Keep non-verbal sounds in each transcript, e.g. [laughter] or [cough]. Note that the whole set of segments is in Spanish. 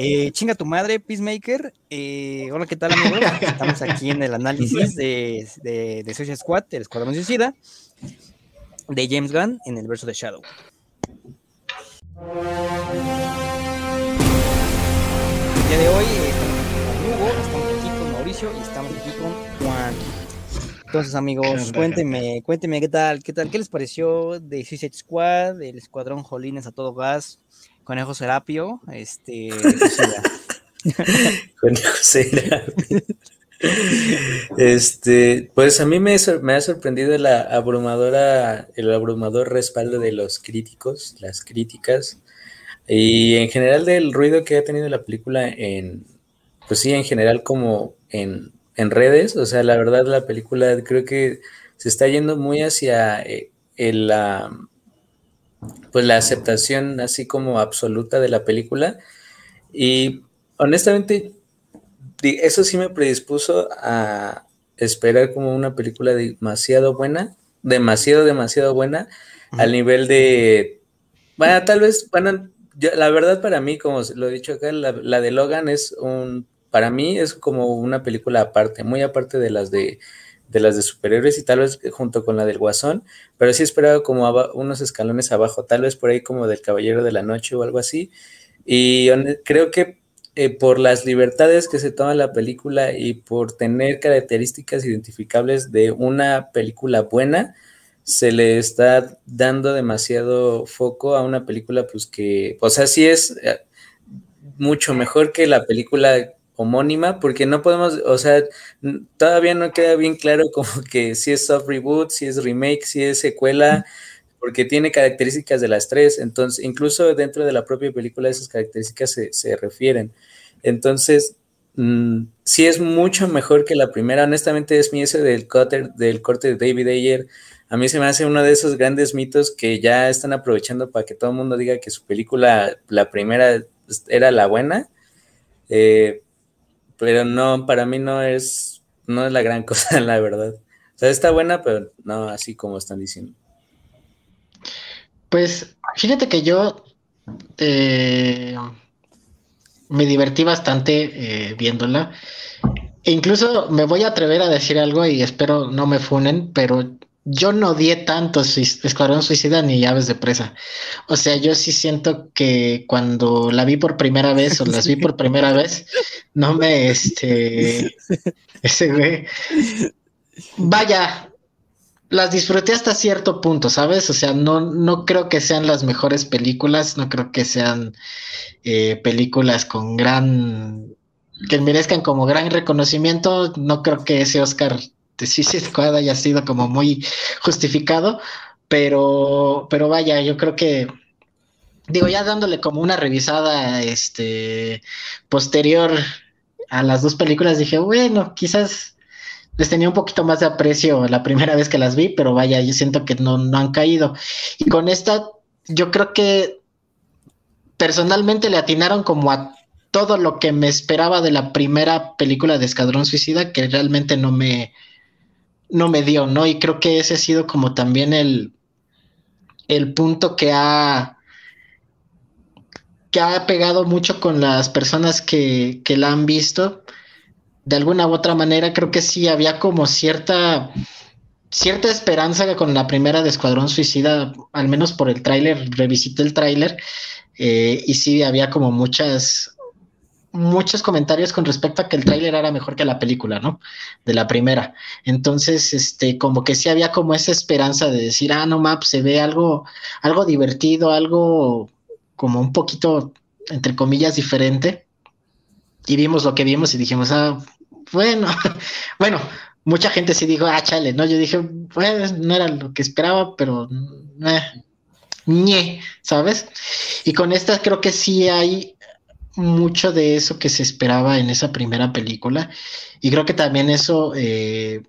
Eh, chinga tu madre, Peacemaker. Eh, hola, ¿qué tal, amigos? Estamos aquí en el análisis de, de, de Suicide Squad, el Escuadrón Suicida, de James Gunn en el verso de Shadow. El día de hoy estamos con Hugo, estamos aquí con Mauricio y estamos aquí con Juan. Entonces, amigos, cuéntenme, cuéntenme qué tal, qué tal, qué les pareció de Suicide Squad, del Escuadrón Jolines a todo gas, Conejo Serapio, este. [laughs] Conejo Serapio. Este, pues a mí me, ha sorprendido la abrumadora, el abrumador respaldo de los críticos, las críticas, y en general del ruido que ha tenido la película en, pues sí, en general como en en redes. O sea, la verdad, la película creo que se está yendo muy hacia eh, la, pues la aceptación así como absoluta de la película. Y honestamente, eso sí me predispuso a esperar como una película demasiado buena, demasiado, demasiado buena, al nivel de, bueno, tal vez, bueno, la verdad para mí, como lo he dicho acá, la de Logan es un para mí es como una película aparte, muy aparte de las de, las de superhéroes y tal vez junto con la del Guasón, pero sí esperaba como unos escalones abajo, tal vez por ahí como del Caballero de la Noche o algo así. Y creo que eh, por las libertades que se toma la película y por tener características identificables de una película buena, se le está dando demasiado foco a una película pues que, o sea, sí es eh, mucho mejor que la película homónima, porque no podemos, o sea, todavía no queda bien claro [laughs] como que si es soft reboot, si es remake, si es secuela, porque tiene características de las tres, entonces, incluso dentro de la propia película esas características se, refieren. Entonces, mm, sí es mucho mejor que la primera, honestamente es mi ese del, cutter, del corte de David Ayer, a mí se me hace uno de esos grandes mitos que ya están aprovechando para que todo el mundo diga que su película, la primera, era la buena. Eh, pero no, para mí no es, no es la gran [laughs] cosa, la verdad. O sea, está buena, pero no así como están diciendo. Pues fíjate que yo eh, me divertí bastante eh, viéndola. E incluso me voy a atrever a decir algo y espero no me funen, pero yo no odié tanto Escuadrón Suicida ni Llaves de Presa. O sea, yo sí siento que cuando la vi por primera vez o las vi por primera vez, no me, este, vaya, las disfruté hasta cierto punto, ¿sabes? O sea, no, no creo que sean las mejores películas, no creo que sean eh, películas con gran, que merezcan como gran reconocimiento, no creo que ese Oscar Suicide Squad haya sido como muy justificado, pero, pero vaya, yo creo que digo, ya dándole como una revisada este posterior a las dos películas, dije, bueno, quizás les tenía un poquito más de aprecio la primera vez que las vi, pero vaya, yo siento que no, no han caído. Y con esta, yo creo que personalmente le atinaron como a todo lo que me esperaba de la primera película de Escadrón Suicida, que realmente no me, no me dio, ¿no? Y creo que ese ha sido como también el, el punto que ha que ha pegado mucho con las personas que, que la han visto. De alguna u otra manera, creo que sí había como cierta cierta esperanza con la primera de Escuadrón Suicida, al menos por el tráiler, revisité el tráiler, eh, y sí había como muchas muchos comentarios con respecto a que el tráiler era mejor que la película, ¿no? De la primera. Entonces, este, como que sí había como esa esperanza de decir, ah, no, map, se ve algo, algo divertido, algo como un poquito, entre comillas, diferente. Y vimos lo que vimos y dijimos, ah, bueno, [laughs] bueno, mucha gente sí dijo, ah, chale, ¿no? Yo dije, pues no era lo que esperaba, pero, eh, ñe, ¿sabes? Y con esta creo que sí hay mucho de eso que se esperaba en esa primera película y creo que también eso eh,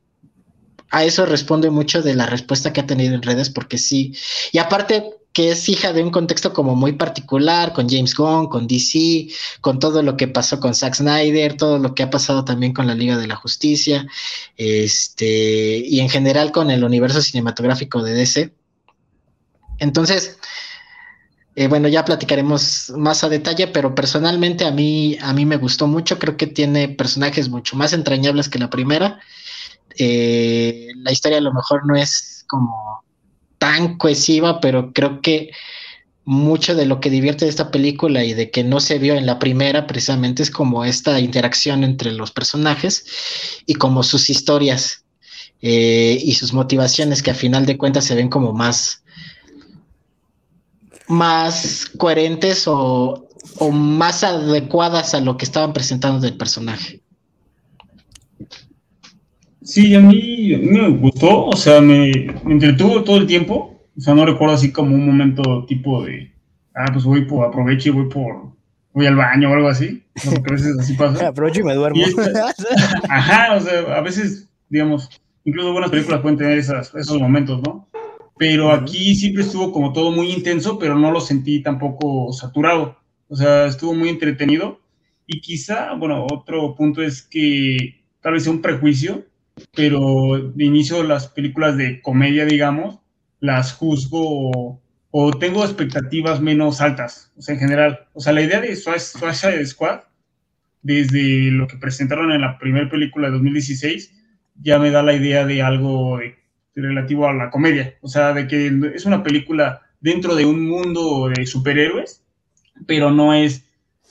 a eso responde mucho de la respuesta que ha tenido en redes porque sí y aparte que es hija de un contexto como muy particular con James Gunn, con DC, con todo lo que pasó con Zack Snyder, todo lo que ha pasado también con la Liga de la Justicia, este y en general con el universo cinematográfico de DC. Entonces, Eh, bueno, ya platicaremos más a detalle, pero personalmente a mí, a mí me gustó mucho. Creo que tiene personajes mucho más entrañables que la primera. Eh, la historia a lo mejor no es como tan cohesiva, pero creo que mucho de lo que divierte de esta película y de que no se vio en la primera precisamente es como esta interacción entre los personajes y como sus historias eh, y sus motivaciones que a final de cuentas se ven como más más coherentes o, más adecuadas a lo que estaban presentando del personaje. Sí, a mí, me gustó, o sea, me, entretuvo todo el tiempo. O sea, no recuerdo así como un momento tipo de, ah, pues voy por, aprovecho y voy por, voy al baño o algo así. a veces así pasa. [laughs] aprovecho y me duermo. ajá, o sea, a veces, digamos, incluso buenas películas pueden tener esos momentos, ¿no? Pero aquí siempre estuvo como todo muy intenso, pero no lo sentí tampoco saturado. O sea, estuvo muy entretenido. Y quizá, bueno, otro punto es que tal vez sea un prejuicio, pero de inicio las películas de comedia, digamos, las juzgo o, tengo expectativas menos altas, o sea, en general. O sea, la idea de Suicide Squad, desde lo que presentaron en la primera película de 2016, ya me da la idea de algo de relativo a la comedia, o sea, de que es una película dentro de un mundo de superhéroes, pero no es,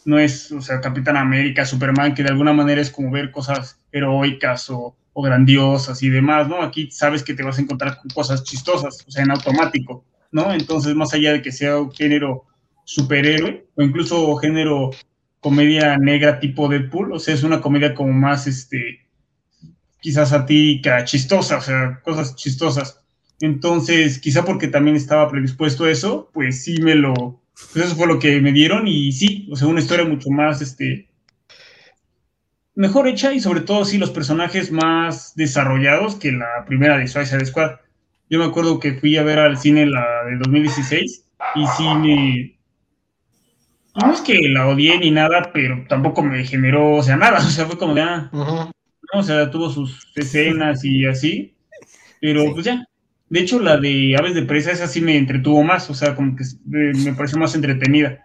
no es, o sea, Capitán América, Superman, que de alguna manera es como ver cosas heroicas o, o grandiosas y demás, ¿no? Aquí sabes que te vas a encontrar con cosas chistosas, o sea, en automático, ¿no? Entonces, más allá de que sea un género superhéroe o incluso género comedia negra tipo Deadpool, o sea, es una comedia como más, este, quizás satírica, chistosa, o sea, cosas chistosas. Entonces, quizá porque también estaba predispuesto a eso, pues sí me lo, pues eso fue lo que me dieron y sí, o sea, una historia mucho más, este, mejor hecha y sobre todo sí los personajes más desarrollados que la primera de Suicide Squad. Yo me acuerdo que fui a ver al cine la de 2016 y sí me... No es que la odié ni nada, pero tampoco me generó, o sea, nada, [laughs] o sea, fue como de, ah, o sea, tuvo sus escenas y así, pero pues ya. De hecho, la de Aves de Presa, esa sí me entretuvo más, o sea, como que me pareció más entretenida.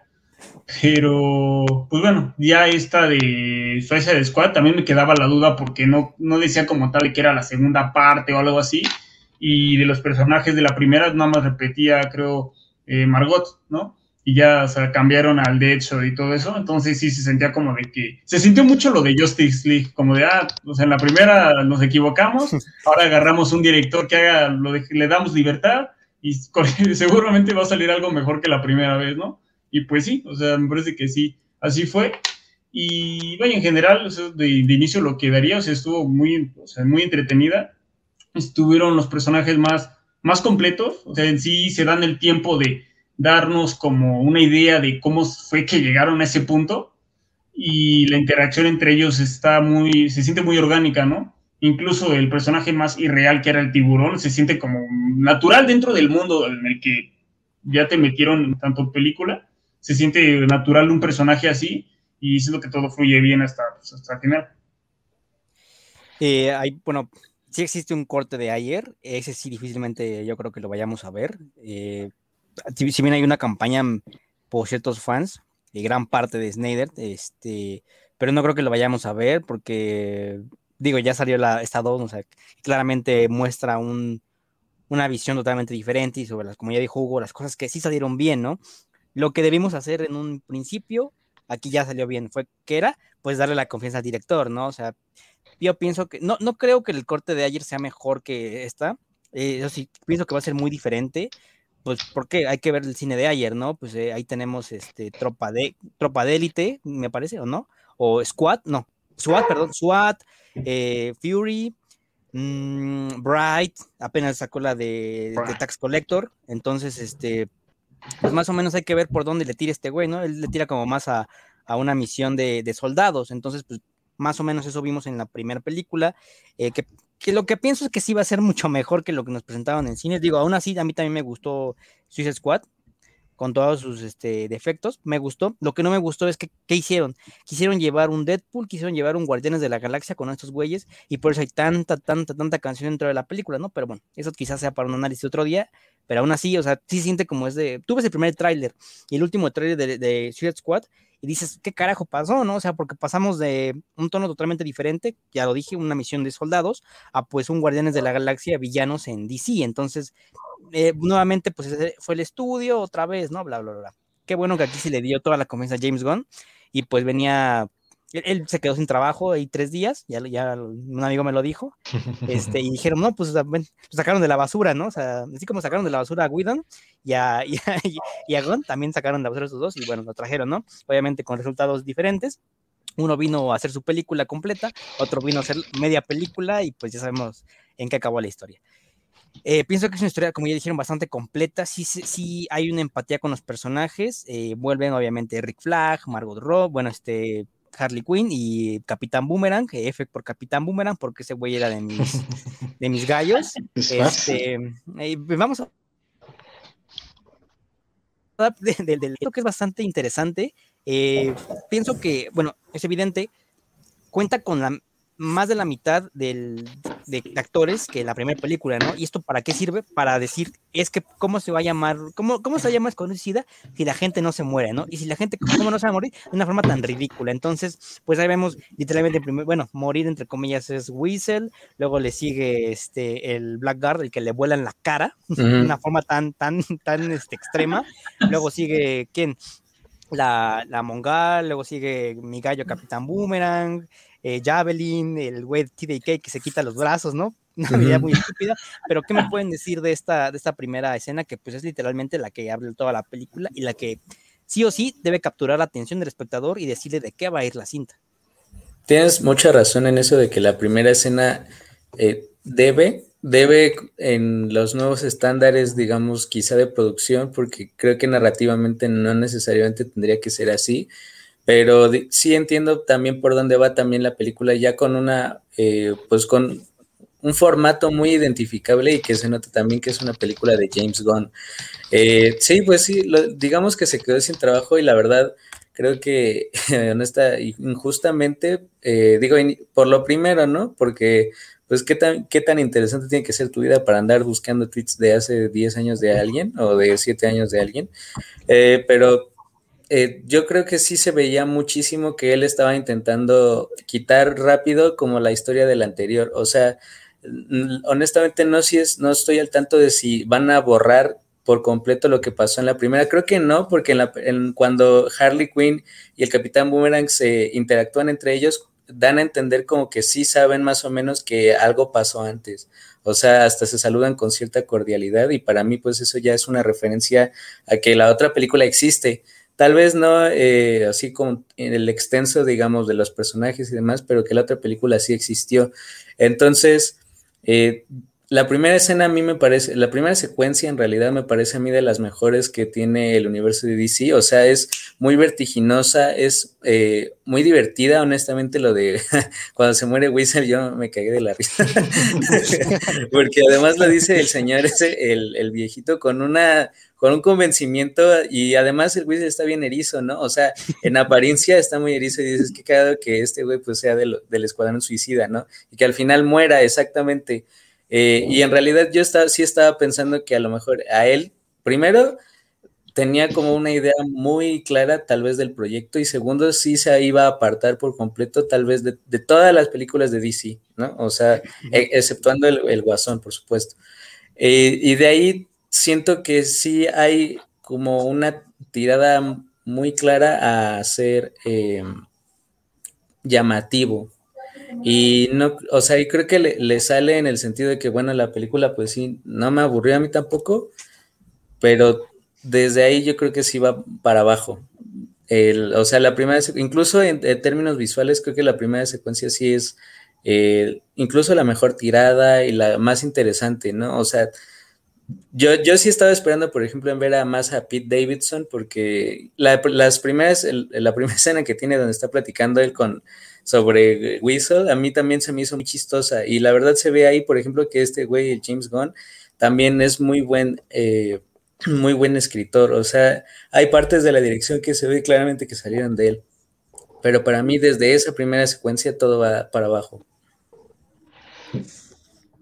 Pero, pues bueno, ya esta de Suicide Squad también me quedaba la duda porque no, no decía como tal que era la segunda parte o algo así. Y de los personajes de la primera nada más repetía, creo, eh, Margot, ¿no? Y ya, o sea, cambiaron al Deadshot y todo eso, entonces sí se sentía como de que, se sintió mucho lo de Justice League, como de, ah, o sea, en la primera nos equivocamos, [laughs] ahora agarramos un director que haga, lo de, le damos libertad y [laughs] seguramente va a salir algo mejor que la primera vez, ¿no? Y pues sí, o sea, me parece que sí, así fue. Y vaya, en general, de, inicio lo que daría, o sea, estuvo muy, o sea, muy entretenida. Estuvieron los personajes más, más completos, o sea, en sí se dan el tiempo de, darnos como una idea de cómo fue que llegaron a ese punto y la interacción entre ellos está muy, se siente muy orgánica, ¿no? Incluso el personaje más irreal que era el tiburón se siente como natural dentro del mundo en el que ya te metieron tanto película, se siente natural un personaje así y lo que todo fluye bien hasta, pues, hasta el final. Eh, hay, bueno, sí existe un corte de ayer, ese sí difícilmente yo creo que lo vayamos a ver. Eh, si bien hay una campaña por ciertos fans, y gran parte de Snyder, este, pero no creo que lo vayamos a ver porque, digo, ya salió la, esta 2, o sea, claramente muestra un, una visión totalmente diferente y sobre las, ya dijo Hugo, las cosas que sí salieron bien, ¿no? Lo que debimos hacer en un principio, aquí ya salió bien, fue que era, pues darle la confianza al director, ¿no? O sea, yo pienso que, no, no creo que el corte de ayer sea mejor que esta, eh, yo sí pienso que va a ser muy diferente, pues porque hay que ver el cine de ayer, ¿no? Pues eh, ahí tenemos este tropa de tropa de élite, me parece, o no, o Squad, no, SWAT, perdón, SWAT, eh, Fury, mmm, Bright, apenas sacó la de, Tax Collector, entonces este, pues más o menos hay que ver por dónde le tira este güey, ¿no? Él le tira como más a, a una misión de, de, soldados, entonces pues más o menos eso vimos en la primera película, eh, que que lo que pienso es que sí va a ser mucho mejor que lo que nos presentaban en cine. Digo, aún así, a mí también me gustó Suicide Squad, con todos sus este, defectos, me gustó. Lo que no me gustó es que, ¿qué hicieron? Quisieron llevar un Deadpool, quisieron llevar un Guardianes de la Galaxia con estos güeyes, y por eso hay tanta, tanta, tanta canción dentro de la película, ¿no? Pero bueno, eso quizás sea para un análisis otro día, pero aún así, o sea, sí siente como es de. Tú ves el primer tráiler y el último tráiler de, de Suicide Squad, y dices, ¿qué carajo pasó? ¿No? O sea, porque pasamos de un tono totalmente diferente, ya lo dije, una misión de soldados, a pues un Guardianes de la Galaxia villanos en DC. Entonces, eh, nuevamente, pues fue el estudio otra vez, ¿no? Bla, bla, bla. Qué bueno que aquí se le dio toda la confianza a James Gunn y pues venía él, se quedó sin trabajo ahí tres días, ya, un amigo me lo dijo, este, y dijeron, no, pues sacaron de la basura, ¿no? O sea, así como sacaron de la basura a Whedon [laughs] y a, y y a Gunn, también sacaron de la basura a esos dos y bueno, lo trajeron, ¿no? Obviamente con resultados diferentes. Uno vino a hacer su película completa, otro vino a hacer media película y pues ya sabemos en qué acabó la historia. Eh, pienso que es una historia, como ya dijeron, bastante completa. Sí, sí, hay una empatía con los personajes. Eh, vuelven, obviamente, Rick Flag, Margot Robbie, bueno, este, Harley Quinn y Capitán Boomerang, F por Capitán Boomerang, porque ese güey era de mis, [laughs] de mis gallos. [laughs] Este, eh, pues vamos a del de, que es bastante interesante. Eh, pienso que, bueno, es evidente, cuenta con la más de la mitad del, de, actores que la primera película, ¿no? ¿Y esto para qué sirve? Para decir, es que, ¿cómo se va a llamar? ¿Cómo, cómo se llama conocida si la gente no se muere, ¿no? Y si la gente, ¿cómo no se va a morir? De una forma tan ridícula. Entonces, pues ahí vemos literalmente, bueno, morir entre comillas es Weasel, luego le sigue este, el Blackguard, el que le vuela en la cara, [laughs] de una forma tan, tan, tan este, extrema. Luego sigue, ¿quién? La, la Mongal, luego sigue mi gallo Capitán Boomerang, eh, Javelin, el güey TDK que se quita los brazos, ¿no? [laughs] Una idea muy estúpida, pero ¿qué me pueden decir de esta, de esta primera escena que pues es literalmente la que abre toda la película y la que sí o sí debe capturar la atención del espectador y decirle de qué va a ir la cinta? Tienes mucha razón en eso de que la primera escena eh, debe, debe en los nuevos estándares, digamos, quizá de producción, porque creo que narrativamente no necesariamente tendría que ser así, pero sí entiendo también por dónde va también la película, ya con una, eh, pues con un formato muy identificable y que se nota también que es una película de James Gunn. Eh, sí, pues sí, digamos que se quedó sin trabajo y la verdad creo que [laughs] honesta, injustamente, eh, digo, por lo primero, ¿no? Porque, pues, ¿qué tan, ¿qué tan interesante tiene que ser tu vida para andar buscando tweets de hace 10 años de alguien o de 7 años de alguien? pero eh, yo creo que sí se veía muchísimo que él estaba intentando quitar rápido como la historia del anterior. O sea, honestamente no, si es, no estoy al tanto de si van a borrar por completo lo que pasó en la primera. Creo que no, porque en la, cuando Harley Quinn y el Capitán Boomerang se interactúan entre ellos, dan a entender como que sí saben más o menos que algo pasó antes. O sea, hasta se saludan con cierta cordialidad y para mí pues eso ya es una referencia a que la otra película existe. Tal vez no eh, así como en el extenso, digamos, de los personajes y demás, pero que la otra película sí existió. Entonces, eh, la primera escena a mí me parece, la primera secuencia en realidad me parece a mí de las mejores que tiene el universo de DC, o sea, es muy vertiginosa, es eh, muy divertida, honestamente, lo de [laughs] cuando se muere Wizard, yo me cagué de la risa, [laughs] porque además lo dice el señor ese, el, el viejito, con una con un convencimiento y además el güey está bien erizo, ¿no? O sea, en apariencia está muy erizo y dices que cada que este güey pues sea del, escuadrón suicida, ¿no? Y que al final muera exactamente. Eh, y en realidad yo estaba, sí estaba pensando que a lo mejor a él, primero, tenía como una idea muy clara tal vez del proyecto y segundo, sí se iba a apartar por completo tal vez de, todas las películas de DC, ¿no? O sea, e, exceptuando el, Guasón, por supuesto. Eh, y de ahí siento que sí hay como una tirada muy clara a ser em, llamativo. Y no, o sea, y creo que le, sale en el sentido de que, bueno, la película, pues sí, no me aburrió a mí tampoco, pero desde ahí yo creo que sí va para abajo. o sea, la primera, incluso en, términos visuales, creo que la primera secuencia sí es eh, incluso la mejor tirada y la más interesante, ¿no? O sea, yo, yo sí estaba esperando, por ejemplo, en ver a más a Pete Davidson, porque la, las primeras, la primera [laughs] escena que tiene donde está platicando él con sobre Whistle, a mí también se me hizo muy chistosa. Y la verdad se ve ahí, por ejemplo, que este güey, el James Gunn, también es muy buen, eh, [clears throat] muy buen escritor. O sea, hay partes de la dirección que se ve claramente que salieron de él. Pero para mí, desde esa primera secuencia, todo va para abajo.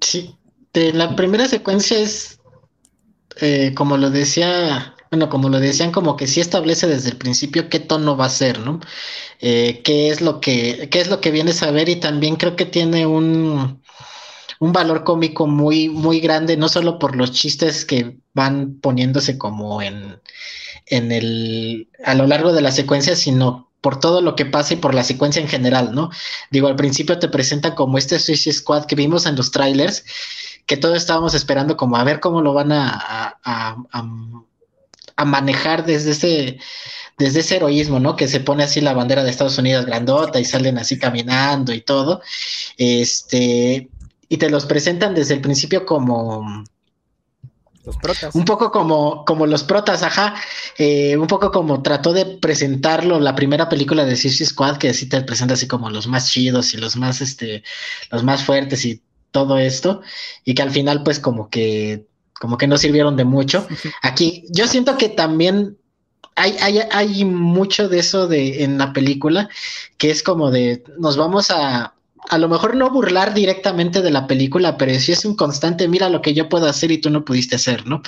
Sí, de la primera secuencia es, eh, como lo decía, bueno, como lo decían, como que sí establece desde el principio qué tono va a ser, ¿no? Eh, qué es lo que, qué es lo que vienes a ver y también creo que tiene un, un valor cómico muy, muy grande, no solo por los chistes que van poniéndose como en, en el, a lo largo de la secuencia, sino por todo lo que pasa y por la secuencia en general, ¿no? Digo, al principio te presenta como este Suicide Squad que vimos en los trailers, que todos estábamos esperando como a ver cómo lo van a, a, manejar desde ese, desde ese heroísmo, ¿no? Que se pone así la bandera de Estados Unidos grandota y salen así caminando y todo. Este, y te los presentan desde el principio como, los protas. Un poco como, como los protas, ajá. Eh, un poco como trató de presentarlo la primera película de Suicide Squad, que sí te presenta así como los más chidos y los más, este, los más fuertes y todo esto. Y que al final, pues, como que, como que no sirvieron de mucho. Aquí, yo siento que también hay, hay, hay mucho de eso de, en la película, que es como de, nos vamos a, a lo mejor no burlar directamente de la película, pero sí es un constante, mira lo que yo puedo hacer y tú no pudiste hacer, ¿no?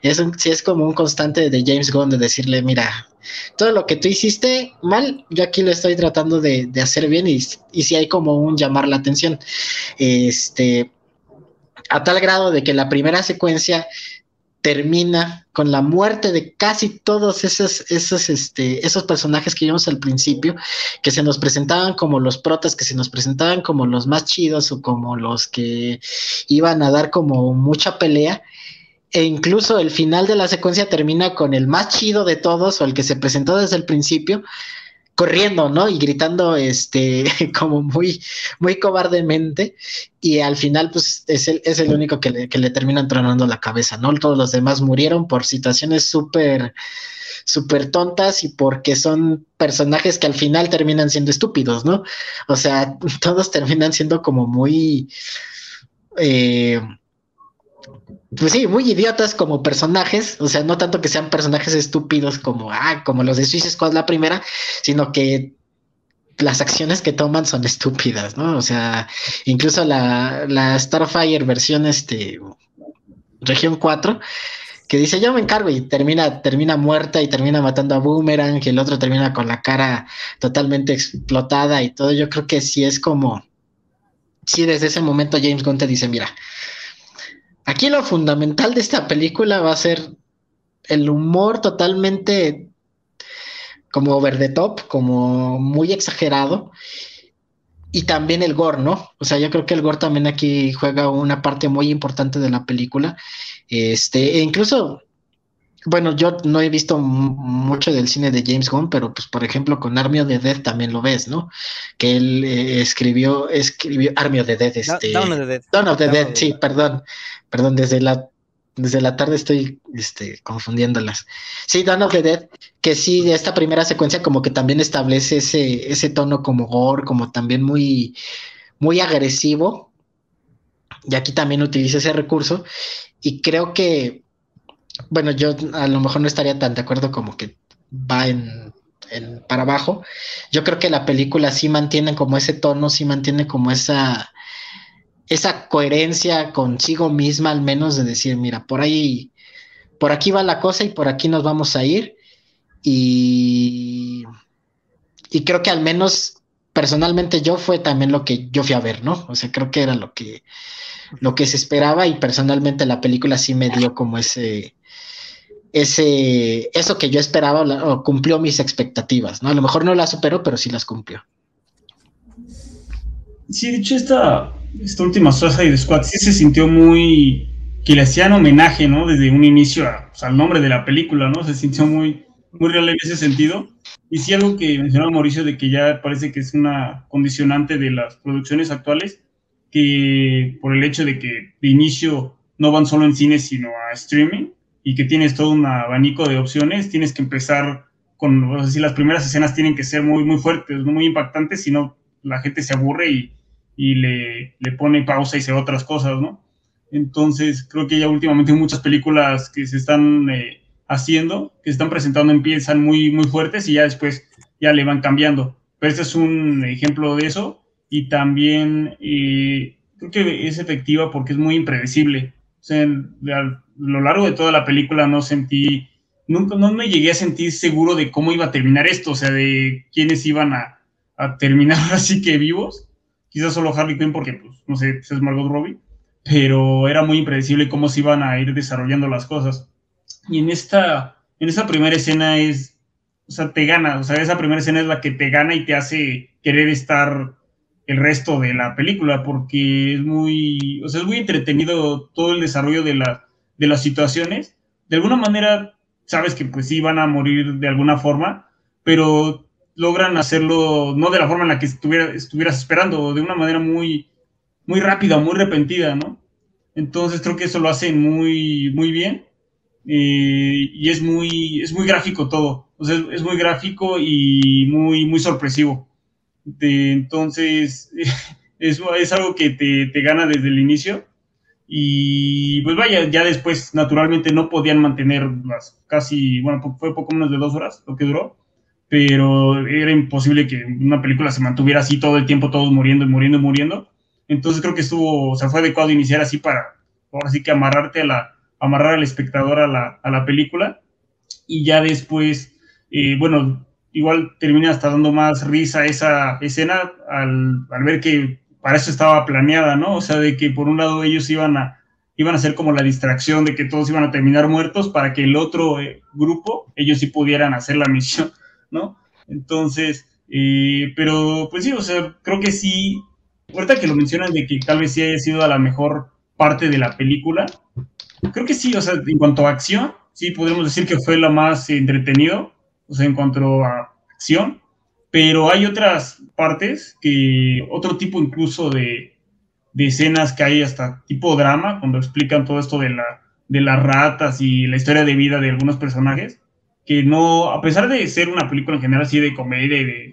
Es sí es como un constante de James Gunn de decirle, mira, todo lo que tú hiciste mal, yo aquí lo estoy tratando de, de hacer bien y, y sí hay como un llamar la atención. Este, a tal grado de que la primera secuencia termina con la muerte de casi todos esos, esos, este, esos personajes que vimos al principio, que se nos presentaban como los protas, que se nos presentaban como los más chidos o como los que iban a dar como mucha pelea. E incluso el final de la secuencia termina con el más chido de todos o el que se presentó desde el principio, corriendo, ¿no? Y gritando, este, [laughs] como muy, muy cobardemente. Y al final, pues, es el, es el único que le, que le termina tronando la cabeza, ¿no? Todos los demás murieron por situaciones súper, súper tontas y porque son personajes que al final terminan siendo estúpidos, ¿no? O sea, [laughs] todos terminan siendo como muy... Eh, pues sí, muy idiotas como personajes, o sea, no tanto que sean personajes estúpidos como, ah, como los de Suicide Squad la primera, sino que las acciones que toman son estúpidas, ¿no? O sea, incluso la, la Starfire versión este región 4 que dice yo me encargo y termina termina muerta y termina matando a Boomerang y el otro termina con la cara totalmente explotada y todo, yo creo que sí es como sí desde ese momento James Gunn te dice, mira, Aquí lo fundamental de esta película va a ser el humor totalmente como over the top, como muy exagerado. Y también el gore, ¿no? O sea, yo creo que el gore también aquí juega una parte muy importante de la película. Este, e incluso bueno, yo no he visto mucho del cine de James Gunn, pero pues por ejemplo con Army of the Dead también lo ves, ¿no? Que él eh, escribió, escribió Army of the Dead, este, Dawn of the Dead, Dawn of the Dead, sí, perdón, perdón, desde la desde la tarde estoy este, confundiéndolas. Sí, Dawn of the Dead, que sí, esta primera secuencia como que también establece ese, ese tono como gore, como también muy, muy agresivo. Y aquí también utiliza ese recurso. Y creo que bueno, yo a lo mejor no estaría tan de acuerdo como que va en, para abajo. Yo creo que la película sí mantiene como ese tono, sí mantiene como esa, esa coherencia consigo misma, al menos de decir, mira, por ahí, por aquí va la cosa y por aquí nos vamos a ir. Y, y creo que al menos personalmente yo fue también lo que yo fui a ver, ¿no? O sea, creo que era lo que, lo que se esperaba y personalmente la película sí me dio como ese, ese, eso que yo esperaba o cumplió mis expectativas, ¿no? A lo mejor no las superó, pero sí las cumplió. Sí, de hecho, esta, esta última Suicide Squad sí se sintió muy. que le hacían homenaje, ¿no? Desde un inicio al nombre de la película, ¿no? Se sintió muy, muy real en ese sentido. Y sí, algo que mencionaba Mauricio, de que ya parece que es una condicionante de las producciones actuales, que por el hecho de que de inicio no van solo en cine, sino a streaming, y que tienes todo un abanico de opciones, tienes que empezar con, o sea, las primeras escenas tienen que ser muy, muy fuertes, muy impactantes, si no la gente se aburre y, y le, le, pone pausa y se otras cosas, ¿no? Entonces, creo que ya últimamente muchas películas que se están eh, haciendo, que se están presentando, empiezan muy, muy fuertes y ya después ya le van cambiando. Pero este es un ejemplo de eso y también eh, creo que es efectiva porque es muy impredecible. O sea, a lo largo de toda la película no sentí, nunca, no me llegué a sentir seguro de cómo iba a terminar esto, o sea, de quiénes iban a, terminar [laughs] así que vivos. Quizás solo Harley Quinn porque, pues, no sé, es Margot Robbie, pero era muy impredecible cómo se iban a ir desarrollando las cosas. Y en esta, en esta primera escena es, o sea, te gana, o sea, esa primera escena es la que te gana y te hace querer estar el resto de la película, porque es muy, o sea, es muy entretenido todo el desarrollo de, la, de las situaciones. De alguna manera, sabes que pues sí van a morir de alguna forma, pero logran hacerlo no de la forma en la que estuviera, estuvieras esperando, de una manera muy, muy rápida, muy repentina, ¿no? Entonces creo que eso lo hacen muy, muy bien. Eh, y es muy, es muy gráfico todo. O sea, es, muy gráfico y muy, muy sorpresivo. Entonces, [laughs] es, es algo que te, te, gana desde el inicio. Y pues vaya, ya después naturalmente no podían mantener las casi, bueno, fue poco menos de dos horas lo que duró, pero era imposible que una película se mantuviera así todo el tiempo, todos muriendo y muriendo y muriendo. Entonces creo que estuvo, o sea, fue adecuado iniciar así para, ahora sí que amarrarte a la, amarrar al espectador a la, a la película y ya después, eh, bueno, igual termina hasta dando más risa esa escena al, al, ver que para eso estaba planeada, ¿no? O sea, de que por un lado ellos iban a, iban a ser como la distracción de que todos iban a terminar muertos para que el otro eh, grupo, ellos sí pudieran hacer la misión, ¿no? Entonces, eh, pero pues sí, o sea, creo que sí, ahorita que lo mencionan de que tal vez sí haya sido a la mejor parte de la película, creo que sí, o sea, en cuanto a acción, sí podemos decir que fue la más entretenido, o sea, en cuanto a acción, pero hay otras partes que, otro tipo incluso de, de escenas que hay hasta tipo drama, cuando explican todo esto de, la, de las ratas y la historia de vida de algunos personajes, que no, a pesar de ser una película en general así de comedia y de,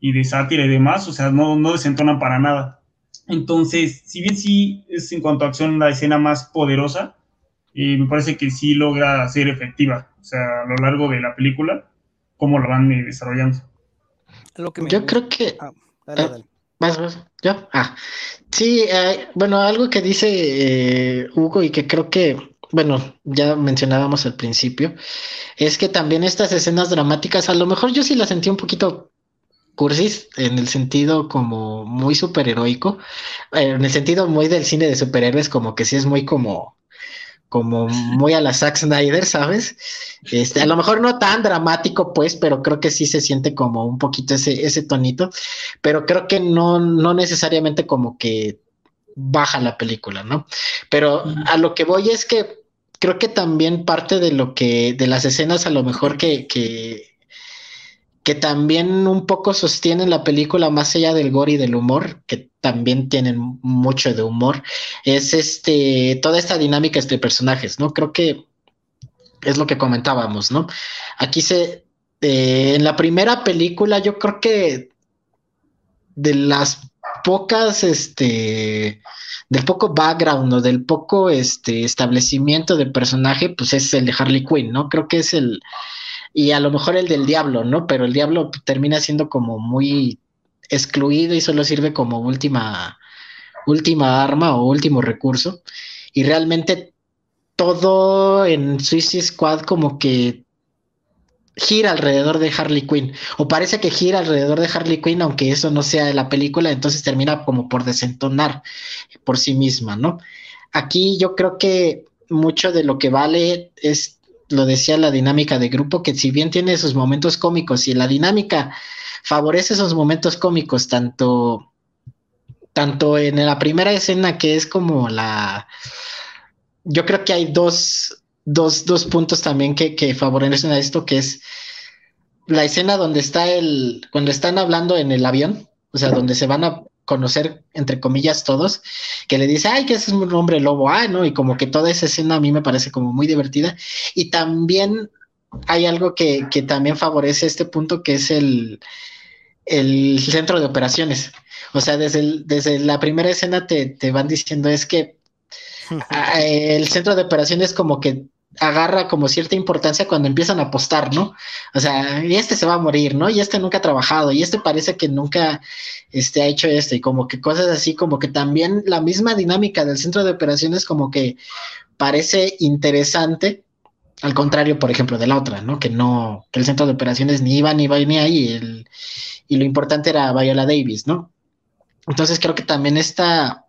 y de sátira y demás, o sea, no, no desentonan para nada. Entonces, si bien sí es en cuanto a acción la escena más poderosa, y me parece que sí logra ser efectiva, o sea, a lo largo de la película, cómo la van eh, desarrollando. Yo creo que... Ah, dale, eh, dale. ¿Más, más? ¿Yo? Ah, sí, eh, bueno, algo que dice Hugo y que creo que, bueno, ya mencionábamos al principio, es que también estas escenas dramáticas, a lo mejor yo sí las sentí un poquito cursis, en el sentido como muy superheroico, en el sentido muy del cine de superhéroes, como que sí es muy como como muy a la Zack Snyder, ¿sabes? Este, a lo mejor no tan dramático, pues, pero creo que sí se siente como un poquito ese, ese tonito, pero creo que no, no necesariamente como que baja la película, ¿no? Pero a lo que voy es que creo que también parte de lo que, de las escenas a lo mejor que, que que también un poco sostienen la película más allá del gore y del humor, que también tienen mucho de humor, es este toda esta dinámica entre personajes, ¿no? Creo que es lo que comentábamos, ¿no? Aquí se eh, en la primera película yo creo que de las pocas este del poco background o del poco este establecimiento del personaje, pues es el de Harley Quinn, ¿no? Creo que es el y a lo mejor el del diablo, ¿no? Pero el diablo termina siendo como muy excluido y solo sirve como última, última arma o último recurso. Y realmente todo en Suicide Squad como que gira alrededor de Harley Quinn, o parece que gira alrededor de Harley Quinn, aunque eso no sea de la película, entonces termina como por desentonar por sí misma, ¿no? Aquí yo creo que mucho de lo que vale es lo decía la dinámica de grupo, que si bien tiene sus momentos cómicos y la dinámica favorece esos momentos cómicos, tanto, tanto en la primera escena que es como la... Yo creo que hay dos, dos, dos puntos también que, que favorecen a esto, que es la escena donde está el, cuando están hablando en el avión, o sea, donde se van a conocer, entre comillas, todos, que le dice, ay, que ese es un hombre lobo, ah, ¿no? Y como que toda esa escena a mí me parece como muy divertida. Y también hay algo que, que también favorece este punto, que es el, el centro de operaciones. O sea, desde, desde la primera escena te, te, van diciendo es que [laughs] el centro de operaciones como que agarra como cierta importancia cuando empiezan a apostar, ¿no? O sea, y este se va a morir, ¿no? Y este nunca ha trabajado, y este parece que nunca este, ha hecho esto, y como que cosas así, como que también la misma dinámica del centro de operaciones como que parece interesante, al contrario, por ejemplo, de la otra, ¿no? Que no, que el centro de operaciones ni iba ni iba ni ahí, el, y lo importante era Viola Davis, ¿no? Entonces creo que también esta,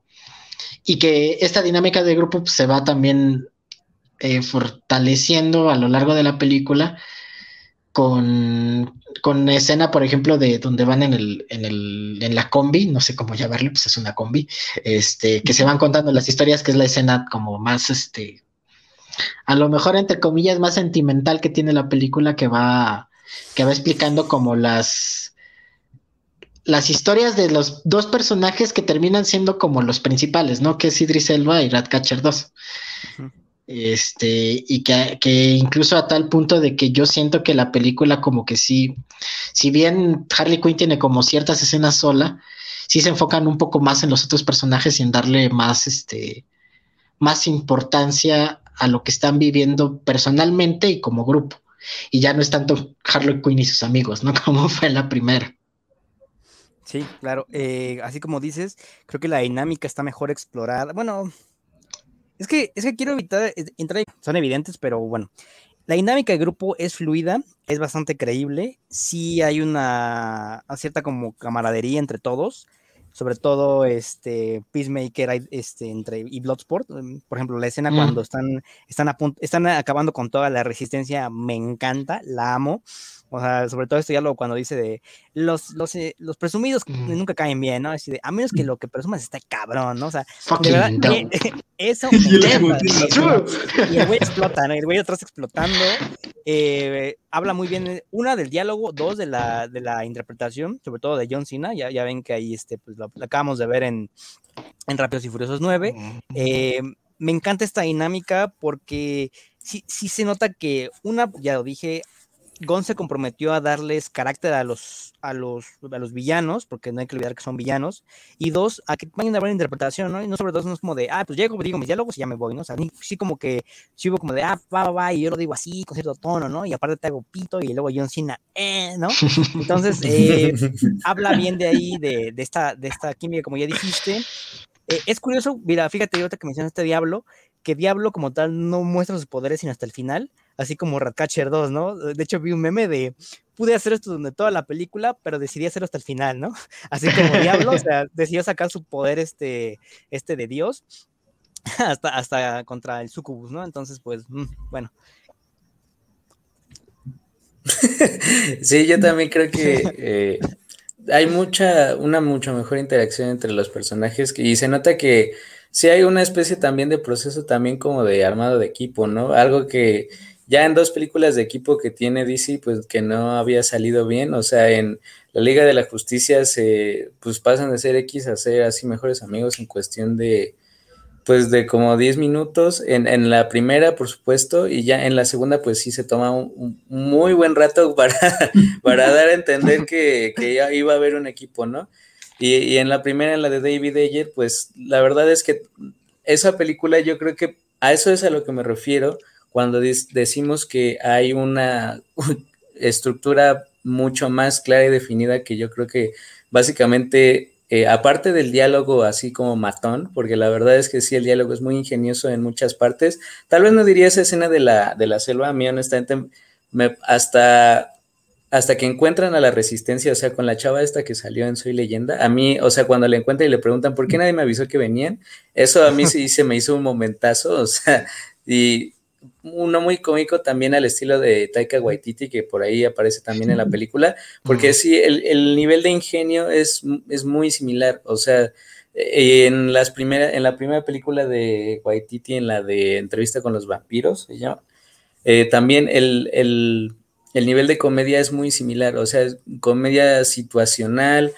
y que esta dinámica de grupo pues, se va también eh, fortaleciendo a lo largo de la película con, con escena, por ejemplo, de donde van en, el, en, el, en la combi, no sé cómo llamarle, pues es una combi, este, que se van contando las historias, que es la escena como más, este, a lo mejor entre comillas, más sentimental que tiene la película, que va, que va explicando como las, las historias de los dos personajes que terminan siendo como los principales, ¿no? Que es Idris Elba y Ratcatcher 2. Este, y que, que, incluso a tal punto de que yo siento que la película como que sí, si bien Harley Quinn tiene como ciertas escenas sola, sí se enfocan un poco más en los otros personajes y en darle más, este, más importancia a lo que están viviendo personalmente y como grupo. Y ya no es tanto Harley Quinn y sus amigos, ¿no? [laughs] Como fue la primera. Sí, claro. Eh, así como dices, creo que la dinámica está mejor explorada. Bueno, es que, es que quiero evitar eh, entrar, son evidentes, pero bueno. La dinámica de grupo es fluida, es bastante creíble. Sí hay una, cierta como camaradería entre todos, sobre todo este Peacemaker este, entre, y Bloodsport. Por ejemplo, la escena mm. cuando están, están, a están acabando con toda la resistencia, me encanta, la amo. O sea, sobre todo esto ya lo cuando dice de los, los, eh, los presumidos nunca caen bien, ¿no? Así de, a menos que lo que presumas está cabrón, ¿no? O sea, de verdad, eso [laughs] y el güey explota, ¿no? El güey atrás explotando. Eh, habla muy bien, una del diálogo, dos de la, de la interpretación, sobre todo de John Cena. Ya, ya ven que ahí este, pues, lo, acabamos de ver en, en Rápidos y Furiosos 9. Eh, me encanta esta dinámica porque sí, sí se nota que una, ya lo dije, Gon se comprometió a darles carácter a los, a los, a los villanos, porque no hay que olvidar que son villanos, y dos, a que vayan a buena interpretación, ¿no? Y no sobre todo no es como de, ah, pues llego, digo mis diálogos y ya me voy, ¿no? O sea, sí como que, sí hubo como de, ah, va, va, va, y yo lo digo así, con cierto tono, ¿no? Y aparte te hago pito, y luego John Cena, eh, ¿no? Entonces, [laughs] eh, habla bien de ahí, de, de, esta, de esta química, como ya dijiste. Eh, es curioso, mira, fíjate, ahorita que mencionaste Diablo, que Diablo como tal no muestra sus poderes sino hasta el final, así como Ratcatcher 2, ¿no? De hecho, vi un meme de, pude hacer esto durante toda la película, pero decidí hacerlo hasta el final, ¿no? [laughs] Así como Diablo, o sea, [laughs] decidió sacar su poder este, este de Dios [laughs] hasta, hasta contra el sucubus, ¿no? Entonces, pues, mm, bueno. Sí, yo también creo que eh, hay mucha, una mucho mejor interacción entre los personajes y se nota que sí hay una especie también de proceso también como de armado de equipo, ¿no? Algo que ya en dos películas de equipo que tiene DC, pues que no había salido bien, o sea, en la Liga de la Justicia se, pues pasan de ser X a ser así mejores amigos en cuestión de, pues de como 10 minutos, en, la primera, por supuesto, y ya en la segunda, pues sí se toma un, muy buen rato [laughs] para, para dar a entender que, ya iba a haber un equipo, ¿no? Y, en la primera, en la de David Ayer, pues la verdad es que esa película yo creo que a eso es a lo que me refiero cuando decimos que hay una [laughs] estructura mucho más clara y definida que yo creo que básicamente, eh, aparte del diálogo así como matón, porque la verdad es que sí, el diálogo es muy ingenioso en muchas partes, tal vez no diría esa escena de la, de la selva, a mí honestamente, me, hasta, hasta que encuentran a la resistencia, o sea, con la chava esta que salió en Soy Leyenda, a mí, o sea, cuando le encuentran y le preguntan, ¿por qué nadie me avisó que venían? Eso a mí sí se me hizo un momentazo, [laughs] o sea, y uno muy cómico también al estilo de Taika Waititi, que por ahí aparece también en la película, porque sí, el, nivel de ingenio es, es, muy similar, o sea, en, las primera, en la primera película de Waititi, en la de Entrevista con los vampiros, se llama, eh, también el, el, el, nivel de comedia es muy similar, o sea, comedia situacional,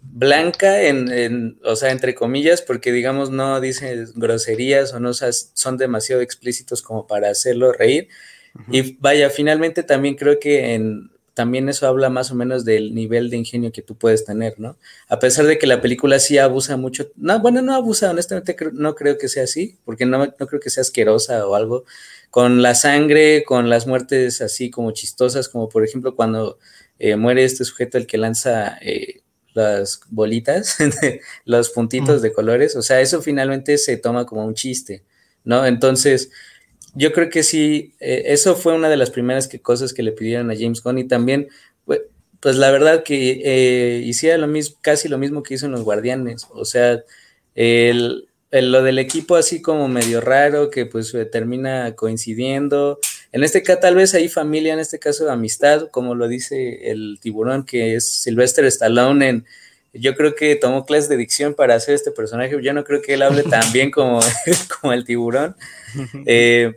blanca, en, o sea, entre comillas, porque digamos no dicen groserías o no son demasiado explícitos como para hacerlo reír. Y vaya, finalmente también creo que en, también eso habla más o menos del nivel de ingenio que tú puedes tener, ¿no? A pesar de que la película sí abusa mucho, no, bueno, no abusa, honestamente no creo que sea así, porque no, no creo que sea asquerosa o algo, con la sangre, con las muertes así como chistosas, como por ejemplo cuando eh, muere este sujeto el que lanza eh, las bolitas, [laughs] los puntitos de colores, o sea, eso finalmente se toma como un chiste, ¿no? Entonces, yo creo que sí, eh, eso fue una de las primeras cosas que le pidieron a James Gunn y también, pues, pues la verdad que hiciera lo mismo, casi lo mismo que hizo en Los Guardianes, o sea, el, lo del equipo así como medio raro que pues termina coincidiendo. En este caso tal vez hay familia, en este caso amistad, como lo dice el tiburón, que es Sylvester Stallone en... Yo creo que tomó clases de dicción para hacer este personaje. Yo no creo que él hable tan bien como, [laughs] como el tiburón. [laughs] Eh,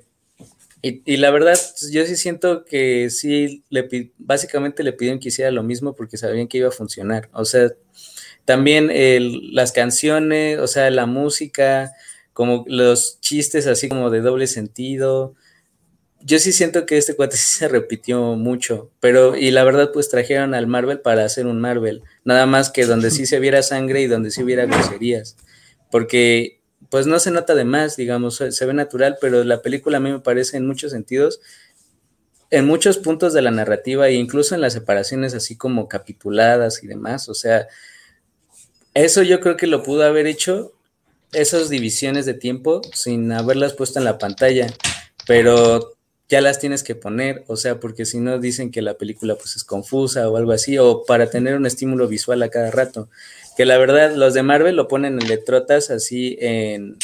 y, y, la verdad, yo sí siento que sí, le, básicamente le pidieron que hiciera lo mismo porque sabían que iba a funcionar. O sea, también las canciones, o sea, la música, como los chistes así como de doble sentido. Yo sí siento que este cuate [laughs] sí se repitió mucho, pero y la verdad pues trajeron al Marvel para hacer un Marvel, nada más que donde sí se viera sangre y donde sí hubiera groserías, porque pues no se nota de más, digamos, se ve natural, pero la película a mí me parece en muchos sentidos, en muchos puntos de la narrativa e incluso en las separaciones así como capituladas y demás, o sea, eso yo creo que lo pudo haber hecho, esas divisiones de tiempo, sin haberlas puesto en la pantalla, pero ya las tienes que poner, o sea, porque si no dicen que la película pues es confusa o algo así, o para tener un estímulo visual a cada rato. Que la verdad, los de Marvel lo ponen en letrotas así en,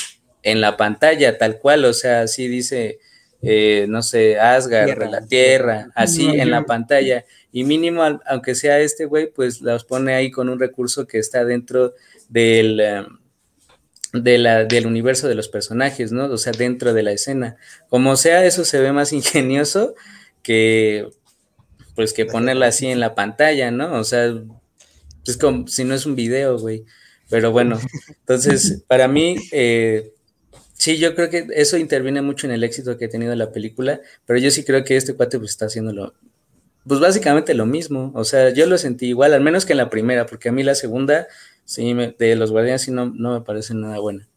en la pantalla, tal cual, o sea, así dice, eh, no sé, Asgard, la Tierra, así en la pantalla. Y mínimo, aunque sea este güey, pues los pone ahí con un recurso que está dentro del, em, de la, del universo de los personajes, ¿no? O sea, dentro de la escena. Como sea, eso se ve más [laughs] ingenioso que, pues, que ponerla así en la pantalla, ¿no? O sea, es como si no es un video, güey. Pero bueno, entonces, [laughs] para mí, eh, sí, yo creo que eso interviene mucho en el éxito que ha tenido la película, pero yo sí creo que este cuate pues, está haciéndolo pues básicamente lo mismo, o sea, yo lo sentí igual, al menos que en la primera, porque a mí la segunda, sí, de los guardianes sí no, no me parece nada buena.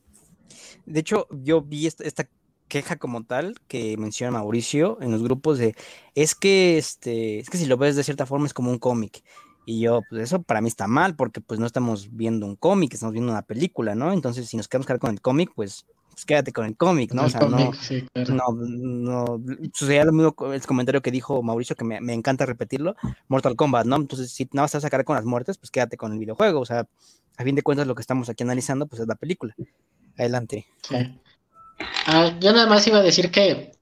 De hecho, yo vi esta, queja como tal que menciona Mauricio en los grupos de, es que, este, es que si lo ves de cierta forma es como un cómic. Y yo, pues eso para mí está mal, porque pues no estamos viendo un cómic, estamos viendo una película, ¿no? Entonces, si nos queremos quedar con el cómic, pues pues quédate con el cómic, ¿no? o sea, no, no, no, sucedía lo mismo el comentario que dijo Mauricio, que me, me, encanta repetirlo, Mortal Kombat, ¿no? Entonces, si nada vas a sacar con las muertes, pues quédate con el videojuego, o sea, a fin de cuentas lo que estamos aquí analizando, pues es la película. Adelante. Sí. Ah, yo nada más iba a decir que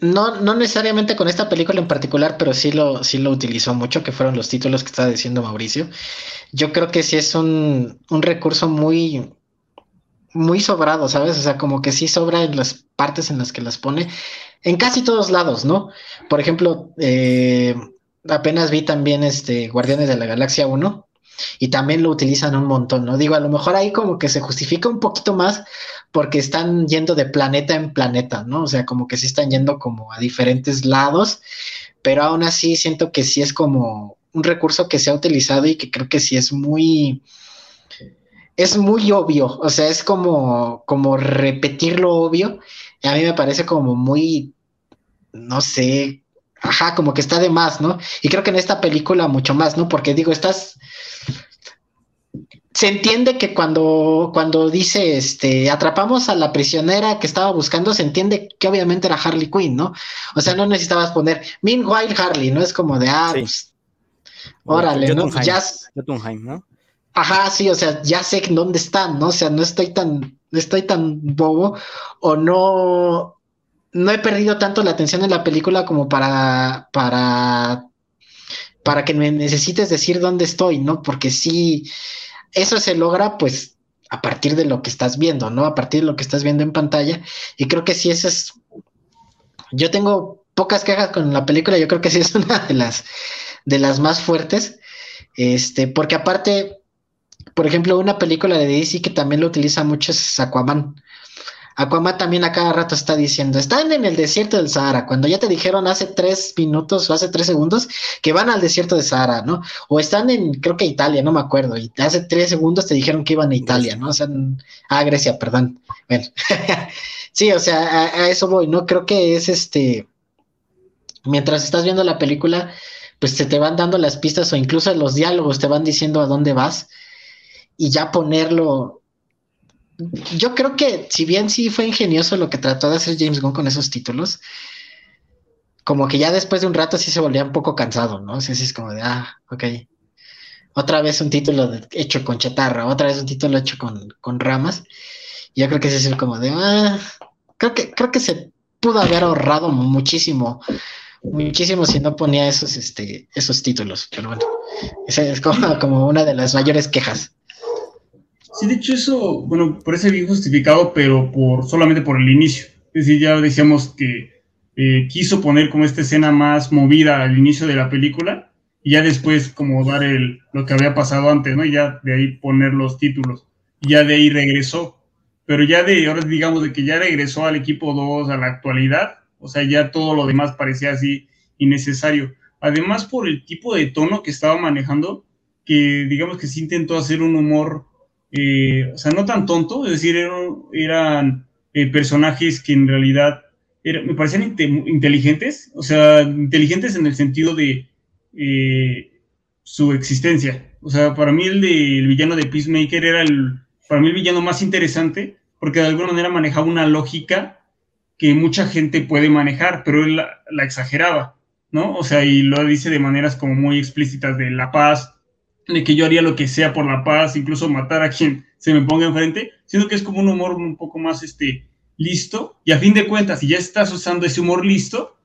no, no necesariamente con esta película en particular, pero sí lo, sí lo utilizó mucho, que fueron los títulos que estaba diciendo Mauricio. Yo creo que sí es un, un recurso muy, muy sobrado, ¿sabes? O sea, como que sí sobra en las partes en las que las pone, en casi todos lados, ¿no? Por ejemplo, eh, apenas vi también este Guardianes de la Galaxia 1 y también lo utilizan un montón, ¿no? Digo, a lo mejor ahí como que se justifica un poquito más porque están yendo de planeta en planeta, ¿no? O sea, como que sí están yendo como a diferentes lados, pero aún así siento que sí es como un recurso que se ha utilizado y que creo que sí es muy es muy obvio, o sea, es como, como repetir lo obvio. Y a mí me parece como muy, no sé, ajá, como que está de más, ¿no? Y creo que en esta película mucho más, ¿no? Porque digo, estás... Se entiende que cuando, cuando dice, este, atrapamos a la prisionera que estaba buscando, se entiende que obviamente era Harley Quinn, ¿no? O sea, no necesitabas poner Meanwhile Harley, ¿no? Es como de, ah, pues, órale, ¿no? Ya, ¿no? Ajá, sí, o sea, ya sé dónde están, ¿no? O sea, no estoy tan, no estoy tan bobo o no, no he perdido tanto la atención en la película como para, para, para que me necesites decir dónde estoy, ¿no? Porque sí, eso se logra, pues, a partir de lo que estás viendo, ¿no? A partir de lo que estás viendo en pantalla. Y creo que sí, esa es, yo tengo pocas quejas con la película, yo creo que sí es [laughs] una de las, de las más fuertes, este, porque aparte, por ejemplo, una película de DC que también lo utiliza mucho es Aquaman. Aquaman también a cada rato está diciendo, están en el desierto del Sahara, cuando ya te dijeron hace tres minutos o hace tres segundos que van al desierto del Sahara, ¿no? O están en, creo que Italia, no me acuerdo, y hace tres segundos te dijeron que iban a Italia, ¿no? O sea, a Grecia, perdón. Bueno, [laughs] sí, o sea, a, eso voy, ¿no? Creo que es este, mientras estás viendo la película, pues se te van dando las pistas o incluso los diálogos te van diciendo a dónde vas y ya ponerlo yo creo que si bien sí fue ingenioso lo que trató de hacer James Gunn con esos títulos, como que ya después de un rato sí se volvía un poco cansado, ¿no? O sea, sí es como de, ah, ok. Otra vez un título hecho con chatarra, otra vez un título hecho con, ramas. Y yo creo que sí es como de, ah, creo que, creo que se pudo haber ahorrado muchísimo, muchísimo si no ponía esos, este, esos títulos. Pero bueno, esa es como, como una de las mayores quejas. Sí, de hecho eso, bueno, por ese bien justificado, pero por solamente por el inicio. Es decir, ya decíamos que eh, quiso poner como esta escena más movida al inicio de la película y ya después como dar el, lo que había pasado antes, ¿no? Y ya de ahí poner los títulos. Ya de ahí regresó. Pero ya de, ahora digamos de que ya regresó al equipo 2 a la actualidad, o sea, ya todo lo demás parecía así innecesario. Además por el tipo de tono que estaba manejando, que digamos que sí intentó hacer un humor eh, o sea, no tan tonto, es decir, eran, eh, personajes que en realidad me parecían inteligentes, o sea, inteligentes en el sentido de eh, su existencia. O sea, para mí el, de, villano de Peacemaker era el, para mí el villano más interesante, porque de alguna manera manejaba una lógica que mucha gente puede manejar, pero él la, la exageraba, ¿no? O sea, y lo dice de maneras como muy explícitas de la paz, de que yo haría lo que sea por la paz, incluso matar a quien se me ponga enfrente, sino que es como un humor un poco más este, listo, y a fin de cuentas, si ya estás usando ese humor listo,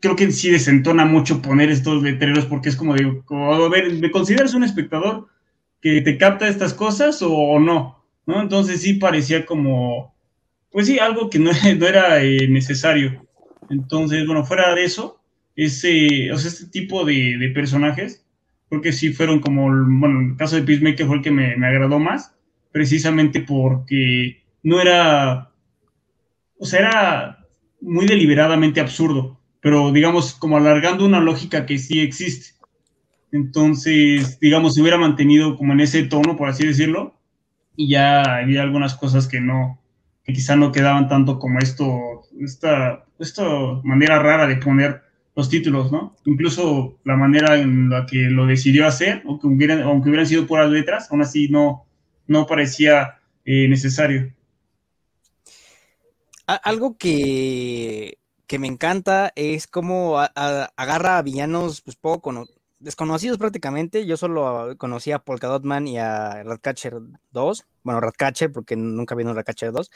creo que sí desentona mucho poner estos letreros porque es como de, a ver, ¿me consideras un espectador que te capta estas cosas o, no? ¿no? Entonces sí parecía como, pues sí, algo que no, [laughs] no era eh, necesario. Entonces, bueno, fuera de eso, ese, o sea, este tipo de, de personajes, creo que sí fueron como, bueno, el caso de Peacemaker fue el que me, agradó más, precisamente porque no era, o sea, era muy deliberadamente absurdo, pero digamos como alargando una lógica que sí existe. Entonces, digamos, se hubiera mantenido como en ese tono, por así decirlo, y ya había algunas cosas que no, que quizá no quedaban tanto como esto, esta, esta manera rara de poner los títulos, ¿no? Incluso la manera en la que lo decidió hacer, aunque hubieran, aunque hubieran sido puras letras, aún así no, no parecía eh, necesario. Algo que, que, me encanta es cómo agarra a villanos pues, poco desconocidos prácticamente. Yo solo conocía a Polka Dot Man y a Ratcatcher 2. Bueno, Ratcatcher, porque nunca vi un Ratcatcher 2.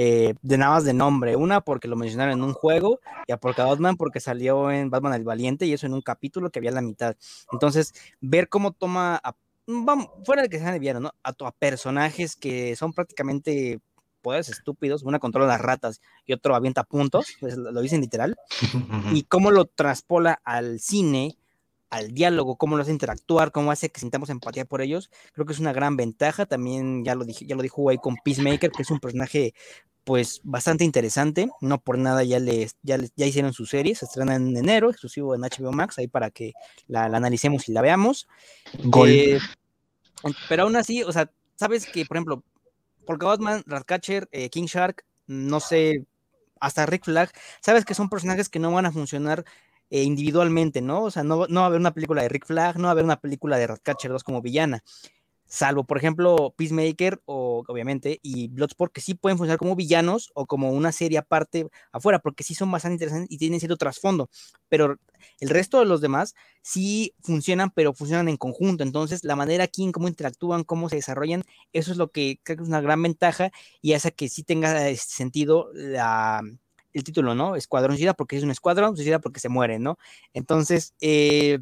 Eh, de nada más de nombre. Una porque lo mencionaron en un juego y a Polka Dot Man porque salió en Batman el Valiente y eso en un capítulo que había la mitad. Entonces, ver cómo toma, vamos, fuera de que sean de ¿no? A, a personajes que son prácticamente poderes estúpidos, una controla las ratas y otro avienta puntos, pues, lo dicen literal, [laughs] y cómo lo traspola al cine al diálogo, cómo lo hace interactuar, cómo hace que sintamos empatía por ellos, creo que es una gran ventaja. También ya lo dije, ya lo dijo ahí con Peacemaker, que es un personaje pues bastante interesante, no por nada ya les, ya, ya hicieron su serie, se estrena en enero, exclusivo en HBO Max, ahí para que la, analicemos y la veamos. Eh, pero aún así, o sea, sabes que, por ejemplo, Polka Batman, Ratcatcher, eh, King Shark, no sé, hasta Rick Flag, sabes que son personajes que no van a funcionar eh, individualmente, ¿no? O sea, no, no va a haber una película de Rick Flag, no va a haber una película de Ratcatcher 2 como villana. Salvo, por ejemplo, Peacemaker o obviamente y Bloodsport, que sí pueden funcionar como villanos o como una serie aparte afuera, porque sí son bastante interesantes y tienen cierto trasfondo. Pero el resto de los demás sí funcionan, pero funcionan en conjunto. Entonces, la manera aquí en cómo interactúan, cómo se desarrollan, eso es lo que creo que es una gran ventaja y hace que sí tenga este sentido la, el título, ¿no? Escuadrón Suicida porque es un escuadrón, Suicida porque se muere, ¿no? Entonces, eh,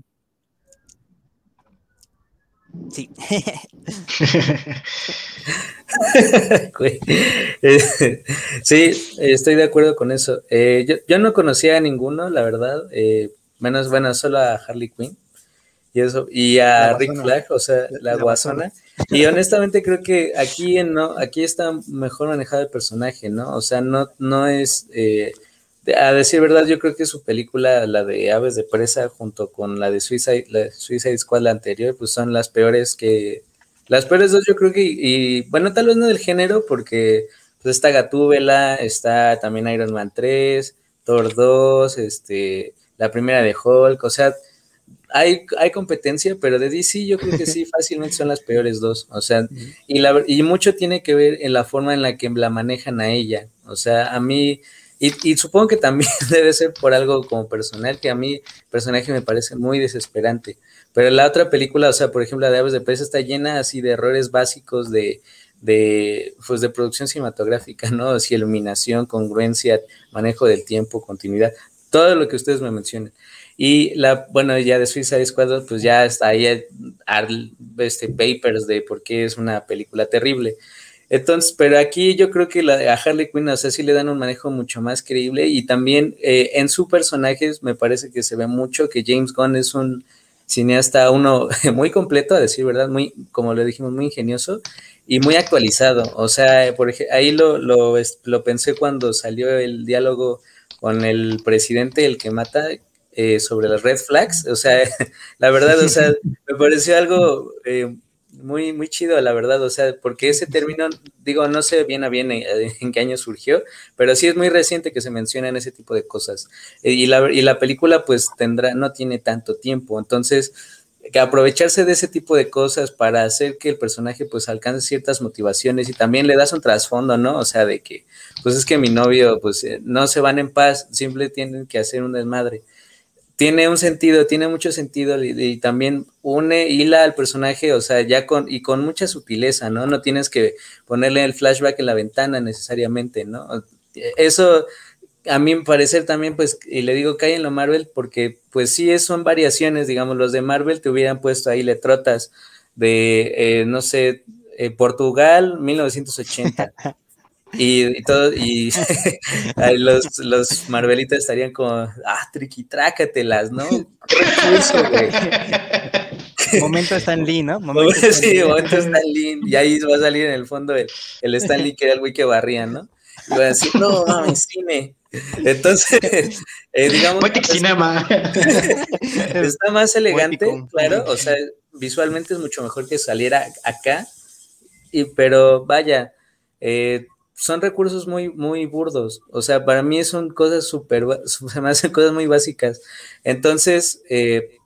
sí. [laughs] sí, estoy de acuerdo con eso. Eh, yo, no conocía a ninguno, la verdad, eh, menos, bueno, solo a Harley Quinn. Y eso, y a Rick Flag, o sea, la, guasona. Y honestamente creo que aquí no, aquí está mejor manejado el personaje, ¿no? O sea, no, no es eh, a decir verdad, yo creo que su película, la de Aves de Presa, junto con la de Suicide, la Suicide Squad, la anterior, pues son las peores que. Las peores dos, yo creo que. Y, bueno, tal vez no del género, porque pues está Gatúbela, está también Iron Man 3, Thor 2, este, la primera de Hulk, o sea. Hay, hay competencia, pero de DC yo creo que sí, [laughs] fácilmente son las peores dos. O sea, y, la, y mucho tiene que ver en la forma en la que la manejan a ella. O sea, a mí, y, supongo que también [laughs] debe ser por algo como personal, que a mí personaje me parece muy desesperante. Pero la otra película, o sea, por ejemplo, la de Aves de Presa está llena así de errores básicos de, de, pues de producción cinematográfica, ¿no? Así iluminación, congruencia, manejo del tiempo, continuidad, todo lo que ustedes me mencionen. Y la, bueno, ya de Suicide Squad, pues ya está ahí este papers de por qué es una película terrible. Entonces, pero aquí yo creo que la, a Harley Quinn, o sea, sí le dan un manejo mucho más creíble y también eh, en su personaje me parece que se ve mucho que James Gunn es un cineasta, uno [laughs] muy completo, a decir verdad, muy, como le dijimos, muy ingenioso y muy actualizado. O sea, por ahí lo, lo, lo pensé cuando salió el diálogo con el presidente, el que mata, eh, sobre las red flags. O sea, [laughs] la verdad, o sea, me pareció algo eh, muy, muy chido, la verdad, o sea, porque ese término, digo, no sé bien a bien en, qué año surgió, pero sí es muy reciente que se mencionan ese tipo de cosas. Eh, y la, y la película, pues, tendrá, no tiene tanto tiempo, entonces, que aprovecharse de ese tipo de cosas para hacer que el personaje, pues, alcance ciertas motivaciones y también le das un trasfondo, ¿no? O sea, de que, pues, es que mi novio, pues, eh, no se van en paz, siempre tienen que hacer un desmadre tiene un sentido, tiene mucho sentido y, también une, hila al personaje, o sea, ya con, y con mucha sutileza, ¿no? No tienes que ponerle el flashback en la ventana necesariamente, ¿no? Eso, a mí parecer también, pues, y le digo, cae en lo Marvel, porque, pues sí, son variaciones, digamos, los de Marvel te hubieran puesto ahí letrotas de, eh, no sé, eh, Portugal, 1980. [laughs] Y, todo, y [laughs] los, los Marvelitas estarían como, ah, triquitrácatelas, ¿no? [laughs] Momento Stan Lee, ¿no? Momento [laughs] sí, momento Stan Lee. Y ahí va a salir en el fondo el, el Stan Lee, que era el güey que barría, ¿no? Y va a decir, no, no, cine. Entonces, eh, digamos. cinema. está más elegante, claro. O sea, visualmente es mucho mejor que saliera acá. Y, pero vaya, eh, son recursos muy, muy burdos. O sea, para mí son cosas súper, [laughs] se me cosas muy básicas. Entonces, eh,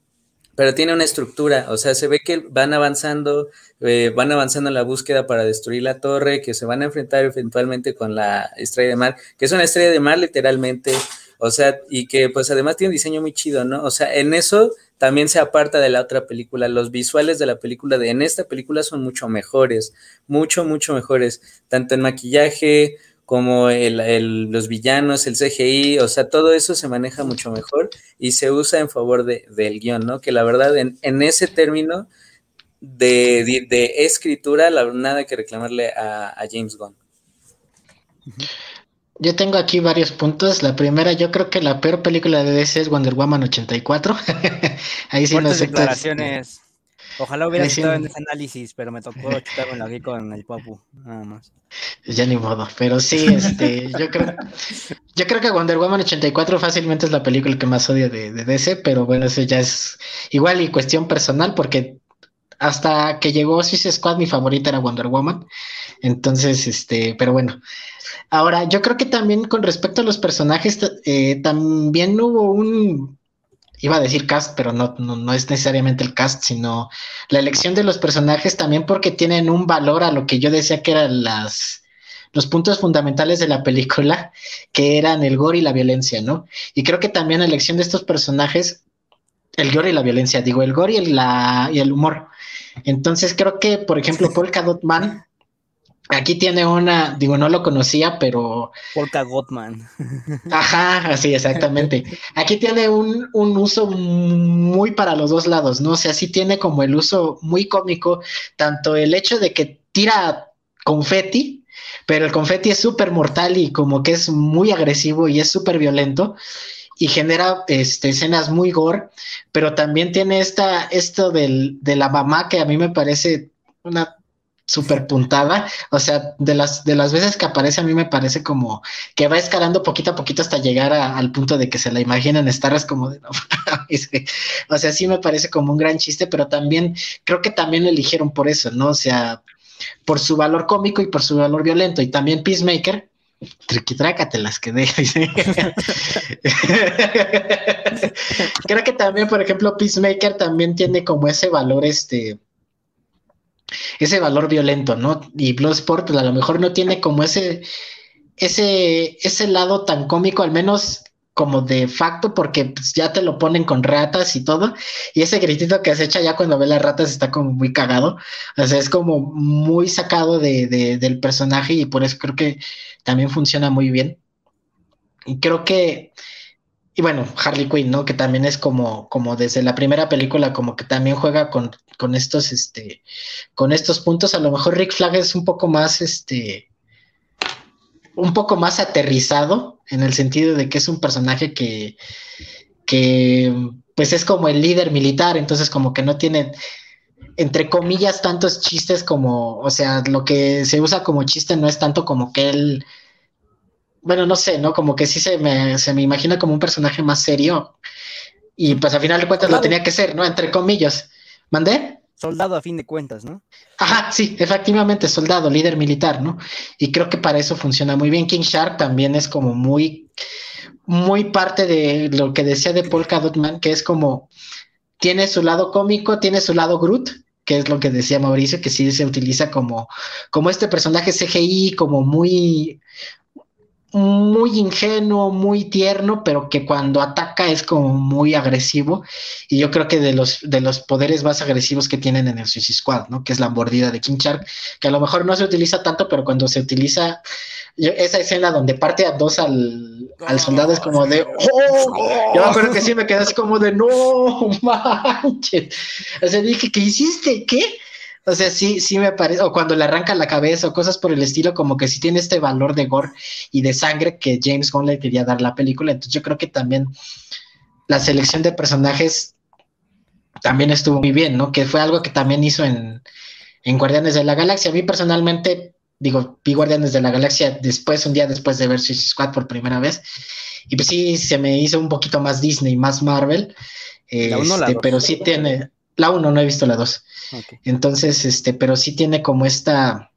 pero tiene una estructura, o sea, se ve que van avanzando, eh, van avanzando en la búsqueda para destruir la torre, que se van a enfrentar eventualmente con la estrella de mar, que es una estrella de mar literalmente, o sea, y que pues además tiene un diseño muy chido, ¿no? O sea, en eso también se aparta de la otra película. Los visuales de la película, de en esta película son mucho mejores, mucho, mucho mejores, tanto en maquillaje como el, los villanos, el CGI, o sea, todo eso se maneja mucho mejor y se usa en favor de, del guion, ¿no? Que la verdad, en, ese término de, de, escritura, la, nada que reclamarle a, James Gunn. Yo tengo aquí varios puntos. La primera, yo creo que la peor película de DC es Wonder Woman 84. [laughs] Ahí sí no declaraciones. Ojalá hubiera estado en ese análisis, pero me tocó chutarme aquí con el papu, nada más. Ya ni modo, pero sí, este, yo creo, yo creo que Wonder Woman 84 fácilmente es la película que más odio de, de DC, pero bueno, eso ya es igual y cuestión personal, porque hasta que llegó Suicide Squad, mi favorita era Wonder Woman. Entonces, este, pero bueno. Ahora, yo creo que también con respecto a los personajes, eh, también hubo un, iba a decir cast, pero no, no, es necesariamente el cast, sino la elección de los personajes también porque tienen un valor a lo que yo decía que eran las, los puntos fundamentales de la película, que eran el gore y la violencia, ¿no? Y creo que también la elección de estos personajes, el gore y la violencia, digo, el gore y, la, y el humor, entonces creo que, por ejemplo, Polka Dot Man, aquí tiene una, digo, no lo conocía, pero... Polka Gottman. Ajá, así, exactamente. Aquí tiene un, un, uso muy para los dos lados, ¿no? O sea, sí tiene como el uso muy cómico, tanto el hecho de que tira confeti, pero el confeti es súper mortal y como que es muy agresivo y es súper violento. Y genera este, escenas muy gore, pero también tiene esta, esto del, de la mamá que a mí me parece una súper puntada. O sea, de las, de las veces que aparece, a mí me parece como que va escalando poquito a poquito hasta llegar al punto de que se la imaginan estar como de no. [laughs] o sea, sí me parece como un gran chiste, pero también creo que también eligieron por eso, ¿no? O sea, por su valor cómico y por su valor violento. Y también Peacemaker. Triquitrácate las que [laughs] Creo que también, por ejemplo, Peacemaker también tiene como ese valor, este, ese valor violento, ¿no? Y Bloodsport pues, a lo mejor no tiene como ese, ese, ese lado tan cómico, al menos como de facto, porque pues, ya te lo ponen con ratas y todo, y ese gritito que se echa ya cuando ve las ratas está como muy cagado, o sea, es como muy sacado de, de, del personaje y por eso creo que también funciona muy bien. Y creo que y bueno, Harley Quinn, ¿no? Que también es como, como desde la primera película, como que también juega con, con estos, este, con estos puntos. A lo mejor Rick Flag es un poco más, este, un poco más aterrizado, en el sentido de que es un personaje que, que, pues es como el líder militar, entonces como que no tiene, entre comillas, tantos chistes como, o sea, lo que se usa como chiste no es tanto como que él bueno, no sé, ¿no? Como que sí se me, se me imagina como un personaje más serio. Y pues a final de cuentas lo tenía que ser, ¿no? Entre comillas. ¿Mandé? Soldado a fin de cuentas, ¿no? Ajá, sí, efectivamente, soldado, líder militar, ¿no? Y creo que para eso funciona muy bien. King Shark también es como muy, muy parte de lo que decía de Polka Dotman, que es como, tiene su lado cómico, tiene su lado Groot, que es lo que decía Mauricio, que sí se utiliza como, como este personaje CGI, como muy, muy ingenuo, muy tierno, pero que cuando ataca es como muy agresivo. Y yo creo que de los, de los poderes más agresivos que tienen en el Suicide Squad, ¿no? Que es la mordida de King Shark, que a lo mejor no se utiliza tanto, pero cuando se utiliza esa escena donde parte a dos al, al soldado es como de ¡Oh! Yo me acuerdo que sí me quedé así como de ¡No [laughs] manches! O sea, dije, ¿qué hiciste? ¿Qué? O sea, sí, sí me parece, o cuando le arranca la cabeza o cosas por el estilo, como que sí tiene este valor de gore y de sangre que James Gunn le quería dar la película. Entonces yo creo que también la selección de personajes también estuvo muy bien, ¿no? Que fue algo que también hizo en, en Guardianes de la Galaxia. A mí personalmente, digo, vi Guardianes de la Galaxia después, un día después de ver Suicide Squad por primera vez. Y pues sí, se me hizo un poquito más Disney, más Marvel. Este, pero sí tiene, la 1, no he visto la 2. Entonces, este, pero sí tiene como esta,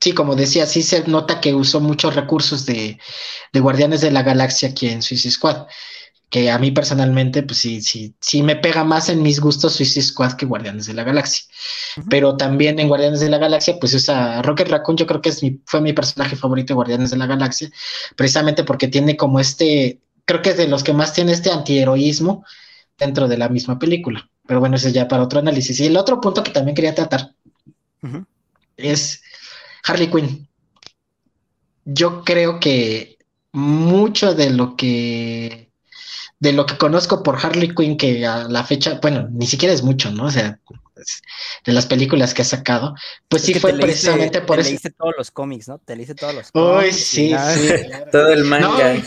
sí, como decía, sí se nota que usó muchos recursos de, de Guardianes de la Galaxia aquí en Suicide Squad, que a mí personalmente, pues sí, sí, sí me pega más en mis gustos Suicide Squad que Guardianes de la Galaxia. Pero también en Guardianes de la Galaxia, pues usa Rocket Raccoon, yo creo que es mi, fue mi personaje favorito de Guardianes de la Galaxia, precisamente porque tiene como este, creo que es de los que más tiene este antiheroísmo dentro de la misma película. Pero bueno, eso es ya para otro análisis. Y el otro punto que también quería tratar es Harley Quinn. Yo creo que mucho de lo que de lo que conozco por Harley Quinn, que a la fecha, bueno, ni siquiera es mucho, ¿no? O sea, de las películas que ha sacado, pues sí fue precisamente por eso. Te leíste todos los cómics, ¿no? Te leíste todos los cómics. Uy, sí, sí. Todo el manga.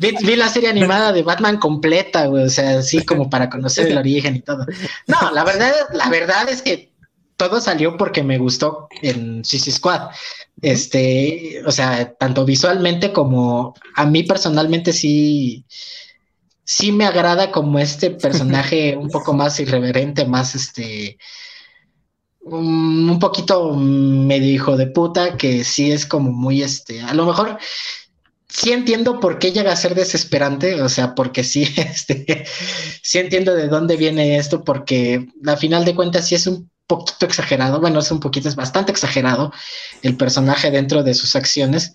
vi, la serie animada de Batman completa, güey, o sea, sí, como para conocer el origen y todo. No, la verdad, la verdad es que todo salió porque me gustó en CC Squad. Este, o sea, tanto visualmente como a mí personalmente sí sí me agrada como este personaje [laughs] un poco más irreverente, más este, un, poquito medio hijo de puta, que sí es como muy este, a lo mejor sí entiendo por qué llega a ser desesperante, o sea, porque sí, [laughs] este, sí entiendo de dónde viene esto, porque a final de cuentas sí es un poquito exagerado, bueno, es un poquito, es bastante exagerado el personaje dentro de sus acciones,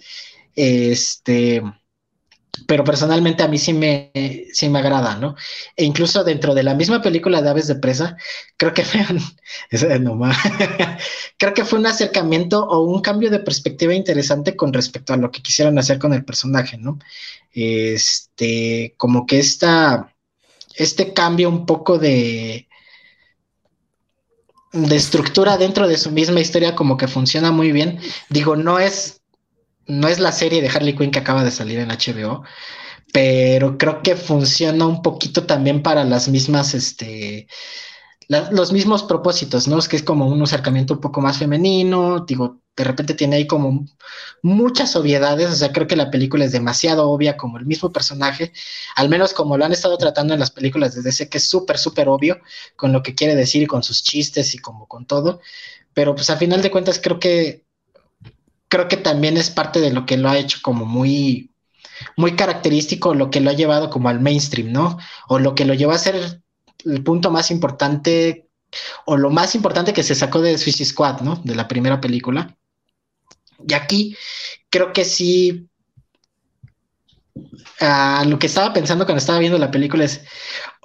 este, pero personalmente a mí sí me, sí me agrada, ¿no? E incluso dentro de la misma película de Aves de Presa, creo que [laughs] fue un, [laughs] creo que fue un acercamiento o un cambio de perspectiva interesante con respecto a lo que quisieron hacer con el personaje, ¿no? Este, como que esta, este cambio un poco de, de estructura dentro de su misma historia como que funciona muy bien. Digo, no es no es la serie de Harley Quinn que acaba de salir en HBO, pero creo que funciona un poquito también para las mismas, este, los mismos propósitos, ¿no? Es que es como un acercamiento un poco más femenino, digo, de repente tiene ahí como muchas obviedades, o sea, creo que la película es demasiado obvia como el mismo personaje, al menos como lo han estado tratando en las películas desde ese que es súper, súper obvio con lo que quiere decir y con sus chistes y como con todo, pero pues a final de cuentas creo que creo que también es parte de lo que lo ha hecho como muy muy característico, lo que lo ha llevado como al mainstream, ¿no? O lo que lo llevó a ser el punto más importante o lo más importante que se sacó de Suicide Squad, ¿no? De la primera película. Y aquí creo que sí. Ah, lo que estaba pensando cuando estaba viendo la película es,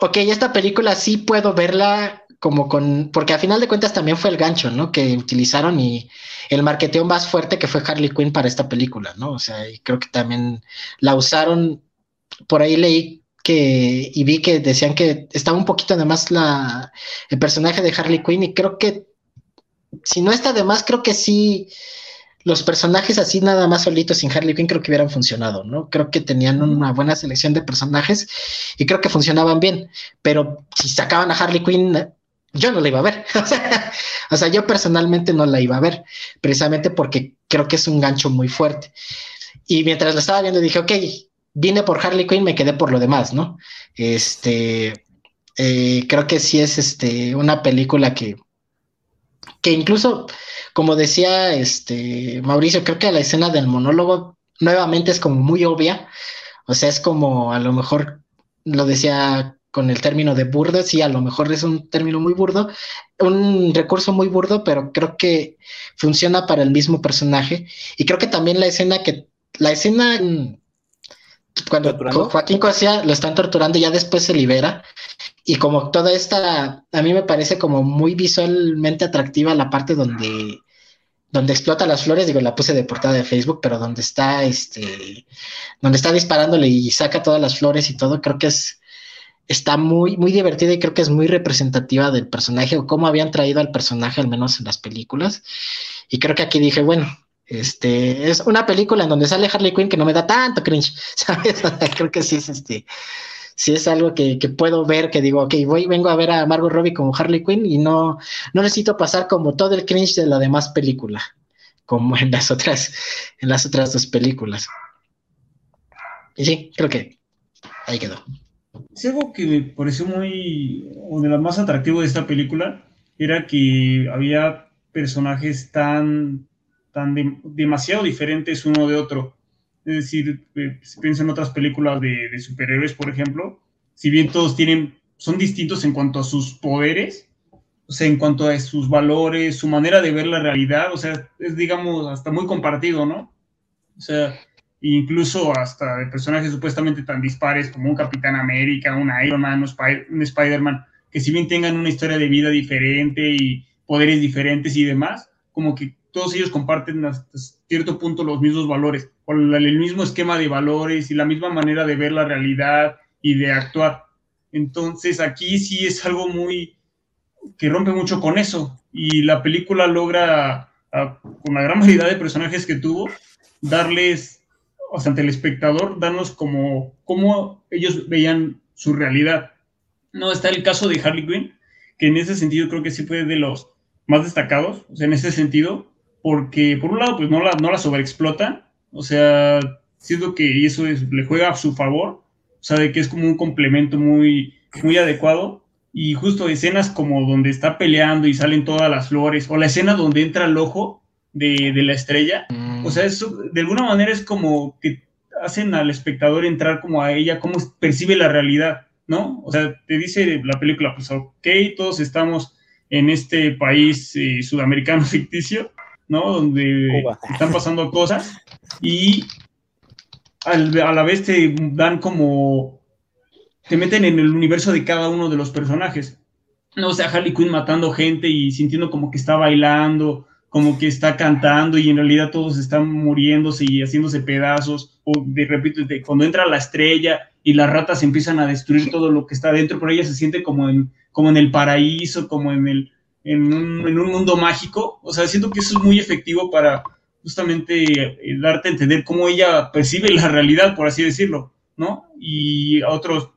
ok, esta película sí puedo verla como con, porque a final de cuentas también fue el gancho, ¿no? Que utilizaron y el marketeo más fuerte que fue Harley Quinn para esta película, ¿no? O sea, y creo que también la usaron, por ahí leí que, y vi que decían que estaba un poquito además la, el personaje de Harley Quinn y creo que, si no está de más, creo que sí, los personajes así nada más solitos sin Harley Quinn creo que hubieran funcionado, ¿no? Creo que tenían una buena selección de personajes y creo que funcionaban bien, pero si sacaban a Harley Quinn, yo no la iba a ver. [laughs] o sea, yo personalmente no la iba a ver, precisamente porque creo que es un gancho muy fuerte. Y mientras la estaba viendo dije, ok, vine por Harley Quinn, me quedé por lo demás, ¿no? Este, eh, creo que sí es este, una película que, que incluso como decía este Mauricio, creo que la escena del monólogo nuevamente es como muy obvia. O sea, es como a lo mejor lo decía con el término de burdo, sí, a lo mejor es un término muy burdo, un recurso muy burdo, pero creo que funciona para el mismo personaje. Y creo que también la escena que, la escena cuando Joaquín Cosía lo están torturando, ya después se libera. Y como toda esta, a mí me parece como muy visualmente atractiva la parte donde donde explota las flores, digo, la puse de portada de Facebook, pero donde está, este, donde está disparándole y saca todas las flores y todo, creo que es, está muy, muy divertida y creo que es muy representativa del personaje o cómo habían traído al personaje, al menos en las películas. Y creo que aquí dije, bueno, este, es una película en donde sale Harley Quinn que no me da tanto cringe, [laughs] ¿sabes? creo que sí es este, si es algo que, puedo ver, que digo, ok, voy, vengo a ver a Margot Robbie como Harley Quinn y no, no necesito pasar como todo el cringe de la demás película, como en las otras, en las otras dos películas. Y sí, creo que ahí quedó. Sí, algo que me pareció muy, o de lo más atractivo de esta película, era que había personajes tan, tan demasiado diferentes uno de otro. Es decir, eh, si piensan en otras películas de, superhéroes, por ejemplo, si bien todos tienen, son distintos en cuanto a sus poderes, o sea, en cuanto a sus valores, su manera de ver la realidad, o sea, es, digamos, hasta muy compartido, ¿no? O sea, incluso hasta de personajes supuestamente tan dispares como un Capitán América, un Iron Man, un Spider-Man, que si bien tengan una historia de vida diferente y poderes diferentes y demás, como que todos ellos comparten hasta cierto punto los mismos valores, o el mismo esquema de valores y la misma manera de ver la realidad y de actuar. Entonces aquí sí es algo muy que rompe mucho con eso y la película logra, con la gran variedad de personajes que tuvo, darles, o sea, ante el espectador, darnos como cómo ellos veían su realidad. No está el caso de Harley Quinn, que en ese sentido creo que sí fue de los más destacados, o sea, en ese sentido, porque por un lado, pues no la, no la sobreexplota, o sea, siento que eso le juega a su favor, o sea, de que es como un complemento muy, muy adecuado. Y justo escenas como donde está peleando y salen todas las flores, o la escena donde entra el ojo de, de la estrella, o sea, eso de alguna manera es como que hacen al espectador entrar como a ella, cómo percibe la realidad, ¿no? O sea, te dice la película, pues ok, todos estamos en este país eh, sudamericano [laughs] ficticio, ¿no? Donde están pasando cosas y a la vez te dan como, te meten en el universo de cada uno de los personajes. No, o sea, Harley Quinn matando gente y sintiendo como que está bailando, como que está cantando y en realidad todos están muriéndose y haciéndose pedazos. O de repito, cuando entra la estrella y las ratas empiezan a destruir todo lo que está dentro, pero ella se siente como en, como en el paraíso, como en el, en un, mundo mágico. O sea, siento que eso es muy efectivo para justamente eh, darte a entender cómo ella percibe la realidad, por así decirlo. ¿no? Y a otros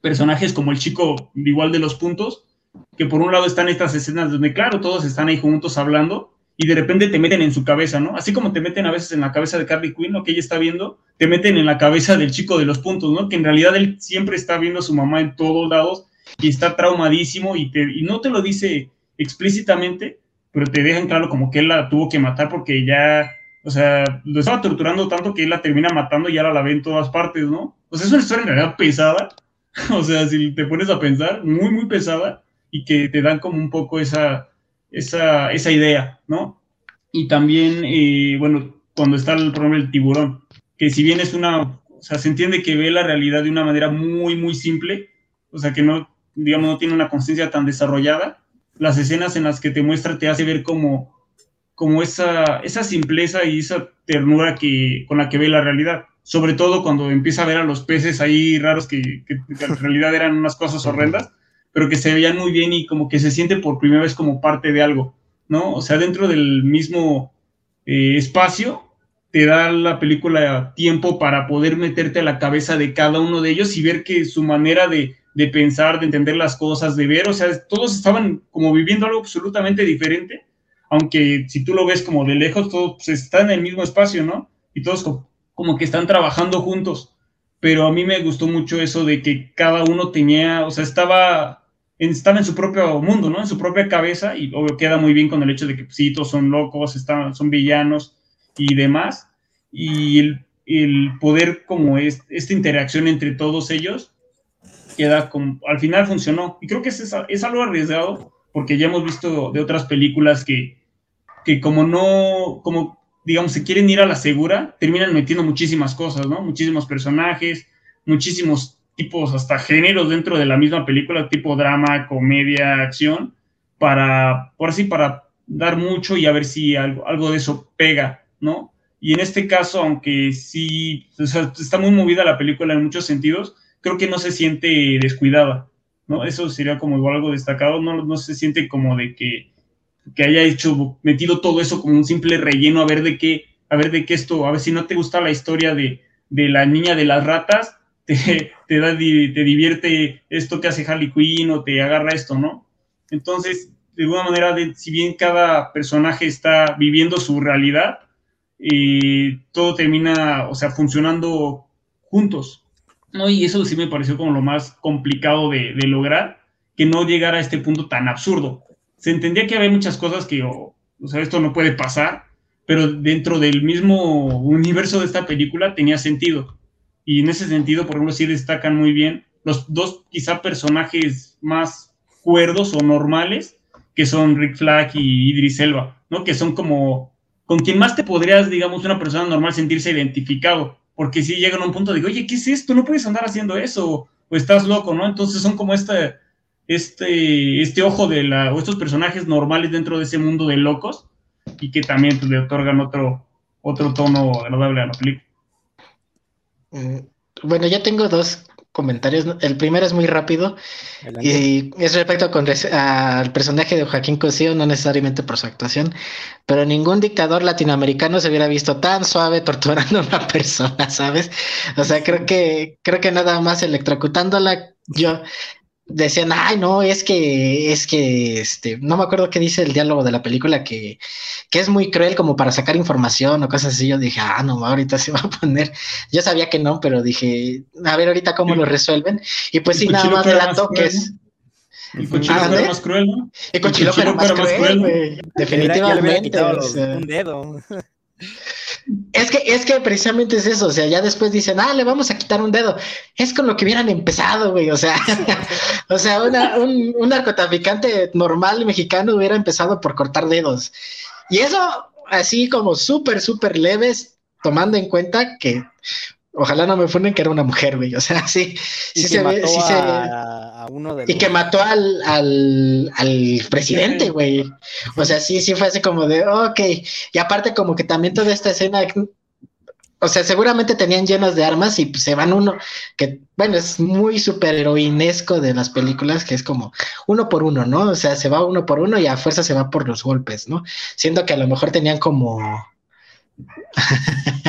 personajes como el chico igual de los puntos, que por un lado están estas escenas donde, claro, todos están ahí juntos hablando y de repente te meten en su cabeza, ¿no? Así como te meten a veces en la cabeza de Carly Quinn, lo que ella está viendo, te meten en la cabeza del chico de los puntos, ¿no? Que en realidad él siempre está viendo a su mamá en todos lados y está traumadísimo y, te, y no te lo dice explícitamente, pero te dejan claro como que él la tuvo que matar porque ya, o sea, lo estaba torturando tanto que él la termina matando y ahora la ve en todas partes, ¿no? O sea, es una historia en realidad pesada, [laughs] o sea, si te pones a pensar, muy, muy pesada y que te dan como un poco esa, esa, esa idea, ¿no? Y también, eh, bueno, cuando está el problema del tiburón, que si bien es una, o sea, se entiende que ve la realidad de una manera muy, muy simple, o sea, que no, digamos, no tiene una conciencia tan desarrollada, las escenas en las que te muestra te hace ver como, como esa, esa simpleza y esa ternura que, con la que ve la realidad. Sobre todo cuando empieza a ver a los peces ahí raros que, en realidad eran unas cosas horrendas, pero que se veían muy bien y como que se siente por primera vez como parte de algo, ¿no? O sea, dentro del mismo eh, espacio te da la película tiempo para poder meterte a la cabeza de cada uno de ellos y ver que su manera de, de pensar, de entender las cosas, de ver, o sea, todos estaban como viviendo algo absolutamente diferente, aunque si tú lo ves como de lejos, todos pues, están en el mismo espacio, ¿no? Y todos como, como que están trabajando juntos, pero a mí me gustó mucho eso de que cada uno tenía, o sea, estaba estaba en su propio mundo, ¿no? En su propia cabeza y obvio queda muy bien con el hecho de que pues, sí, todos son locos, están, son villanos y demás. Y el, el poder como es, esta interacción entre todos ellos queda como, al final funcionó. Y creo que es, es algo arriesgado porque ya hemos visto de otras películas que, que como no, como digamos, se quieren ir a la segura, terminan metiendo muchísimas cosas, ¿no? Muchísimos personajes, muchísimos tipos, hasta géneros dentro de la misma película, tipo drama, comedia, acción, para, por así, para dar mucho y a ver si algo, algo de eso pega, ¿no? Y en este caso, aunque sí, o sea, está muy movida la película en muchos sentidos, creo que no se siente descuidada, ¿no? Eso sería como igual algo destacado, no, no se siente como de que, que haya hecho, metido todo eso como un simple relleno, a ver de qué, a ver de qué esto, a ver si no te gusta la historia de, de la niña de las ratas, te, da, te divierte esto que hace Harley Quinn o te agarra esto, ¿no? Entonces, de alguna manera, de, si bien cada personaje está viviendo su realidad, eh, todo termina, o sea, funcionando juntos, ¿no? Y eso sí me pareció como lo más complicado de, de lograr, que no llegara a este punto tan absurdo. Se entendía que había muchas cosas que, o, o sea, esto no puede pasar, pero dentro del mismo universo de esta película tenía sentido y en ese sentido, por ejemplo, sí destacan muy bien los dos quizá personajes más cuerdos o normales, que son Rick Flag y Idris Elba, ¿no? Que son como con quien más te podrías, digamos, una persona normal sentirse identificado, porque si llegan a un punto de, oye, ¿qué es esto? No puedes andar haciendo eso, o estás loco, ¿no? Entonces son como este, este, este ojo de la, o estos personajes normales dentro de ese mundo de locos, y que también pues, le otorgan otro, otro tono agradable a la película. Bueno, ya tengo dos comentarios. El primero es muy rápido Adelante. y es respecto con al personaje de Joaquín Cosío, no necesariamente por su actuación, pero ningún dictador latinoamericano se hubiera visto tan suave torturando a una [laughs] persona, ¿sabes? O sea, creo que creo que nada más electrocutándola yo decían, ay, no, es que, es que, este, no me acuerdo qué dice el diálogo de la película, que, que es muy cruel como para sacar información o cosas así. Yo dije, ah, no, ahorita se va a poner. Yo sabía que no, pero dije, a ver ahorita cómo lo resuelven. Y pues sí, nada más adelantó que es. El cochilo ah, era más cruel, ¿no? El cochilo era más cruel, güey. Definitivamente. Un dedo. Es que, es que precisamente es eso, o sea, ya después dicen, ah, le vamos a quitar un dedo. Es con lo que hubieran empezado, güey, o sea, [laughs] o sea, un, un, narcotraficante normal mexicano hubiera empezado por cortar dedos. Y eso, así como súper, súper leves, tomando en cuenta que ojalá no me funen que era una mujer, güey, o sea, [laughs] sí, y sí se ve, mató sí a, se a uno de y que mató al, al, al presidente, güey. O sea, sí, sí fue así como de, ok. Y aparte como que también toda esta escena, o sea, seguramente tenían llenos de armas y pues, se van uno, que bueno, es muy superheroinesco de las películas, que es como uno por uno, ¿no? O sea, se va uno por uno y a fuerza se va por los golpes, ¿no? Siendo que a lo mejor tenían como... [laughs]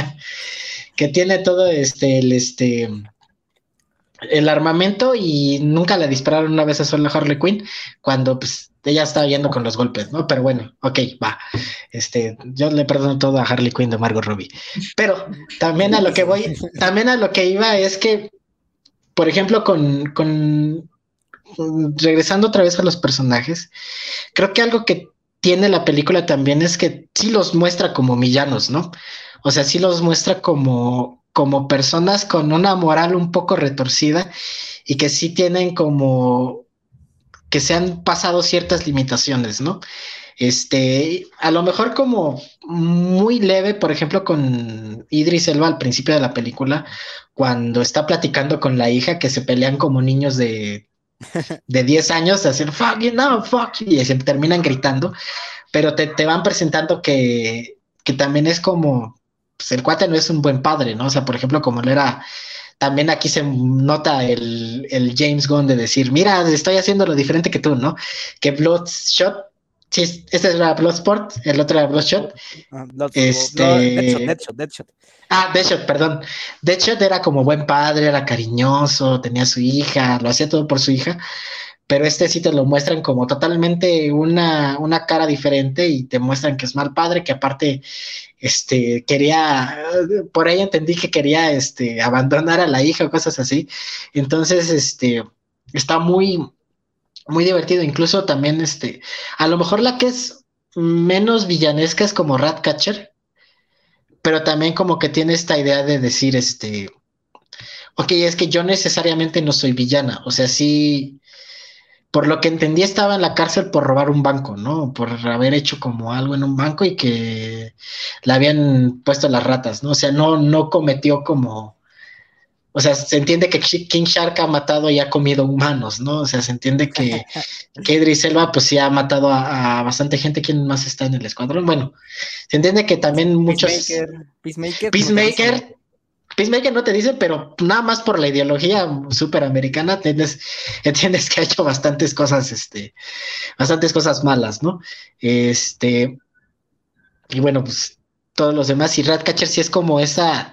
que tiene todo este, el este el armamento y nunca le dispararon una vez a solo Harley Quinn cuando pues ella estaba yendo con los golpes, ¿no? Pero bueno, ok, va. Este, yo le perdono todo a Harley Quinn de Margot Robbie. Pero también a lo que voy, también a lo que iba es que, por ejemplo, con, con regresando otra vez a los personajes, creo que algo que tiene la película también es que sí los muestra como villanos, ¿no? O sea, sí los muestra como, como personas con una moral un poco retorcida y que sí tienen como que se han pasado ciertas limitaciones, ¿no? Este, a lo mejor como muy leve, por ejemplo, con Idris Elba al principio de la película, cuando está platicando con la hija que se pelean como niños de, de 10 años, de hacer fuck you, no, fuck you, y se terminan gritando, pero te, te van presentando que, que también es como pues el cuate no es un buen padre, ¿no? O sea, por ejemplo, como él era, también aquí se nota el, el James Gunn de decir, mira, estoy haciendo lo diferente que tú, ¿no? Que Bloodshot, sí, este era Bloodsport, el otro era Bloodshot. Ah, este... Deadshot, Deadshot, Deadshot. Ah, Deadshot, perdón. Deadshot era como buen padre, era cariñoso, tenía su hija, lo hacía todo por su hija pero este sí te lo muestran como totalmente una, una, cara diferente y te muestran que es mal padre, que aparte este, quería, por ahí entendí que quería este, abandonar a la hija o cosas así. Entonces, este, está muy, muy divertido. Incluso también, este, a lo mejor la que es menos villanesca es como Ratcatcher, pero también como que tiene esta idea de decir, este, ok, es que yo necesariamente no soy villana, o sea, sí por lo que entendí, estaba en la cárcel por robar un banco, ¿no? Por haber hecho como algo en un banco y que le habían puesto las ratas, ¿no? O sea, no, no cometió como. O sea, se entiende que King Shark ha matado y ha comido humanos, ¿no? O sea, se entiende que, que Idris Elba, pues sí ha matado a, bastante gente. ¿Quién más está en el escuadrón? Bueno, se entiende que también muchos. Peacemaker. Peacemaker Peacemaker no te dice, pero nada más por la ideología superamericana entiendes, entiendes [laughs] que ha hecho bastantes cosas, este, bastantes cosas malas, ¿no? Este, y bueno, pues todos los demás, y Ratcatcher sí es como esa,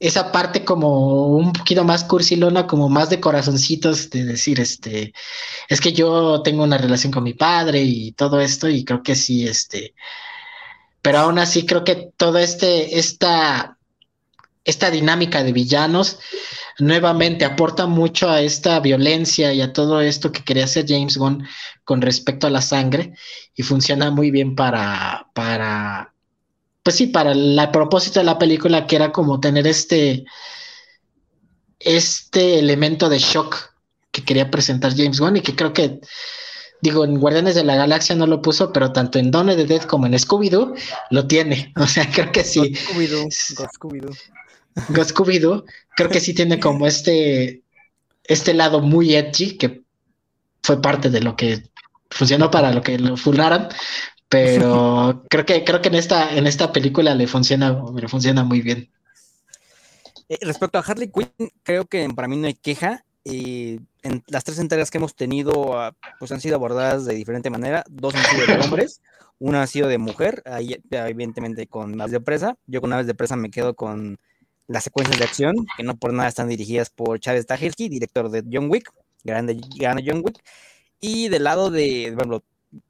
esa parte como un poquito más cursilona, como más de corazoncitos, de decir, este, es que yo tengo una relación con mi padre y todo esto, y creo que sí, este, pero aún así creo que todo este, esta esta dinámica de villanos nuevamente aporta mucho a esta violencia y a todo esto que quería hacer James Gunn con respecto a la sangre y funciona muy bien para, para, pues sí, para el propósito de la película que era como tener este, este elemento de shock que quería presentar James Gunn y que creo que digo, en Guardianes de la Galaxia no lo puso, pero tanto en Donne de Dead como en Scooby-Doo lo tiene. [laughs] O sea, creo que sí. Scooby-Doo, Scooby-Doo. scooby creo que sí tiene como este, este lado muy edgy que fue parte de lo que funcionó para lo que lo funaran, [laughs] pero creo que creo que en esta en esta película le funciona le funciona muy bien. Eh, respecto a Harley Quinn, creo que para mí no hay queja. y en las tres entregas que hemos tenido, ah, pues han sido abordadas de diferente manera. Dos han sido de [laughs] hombres, una ha sido de mujer, ahí evidentemente con más de presa. Yo con aves de presa me quedo con las secuencias de acción, que no por nada están dirigidas por Chávez Stahelski, director de John Wick, grande, grande John Wick. Y del lado de, bueno,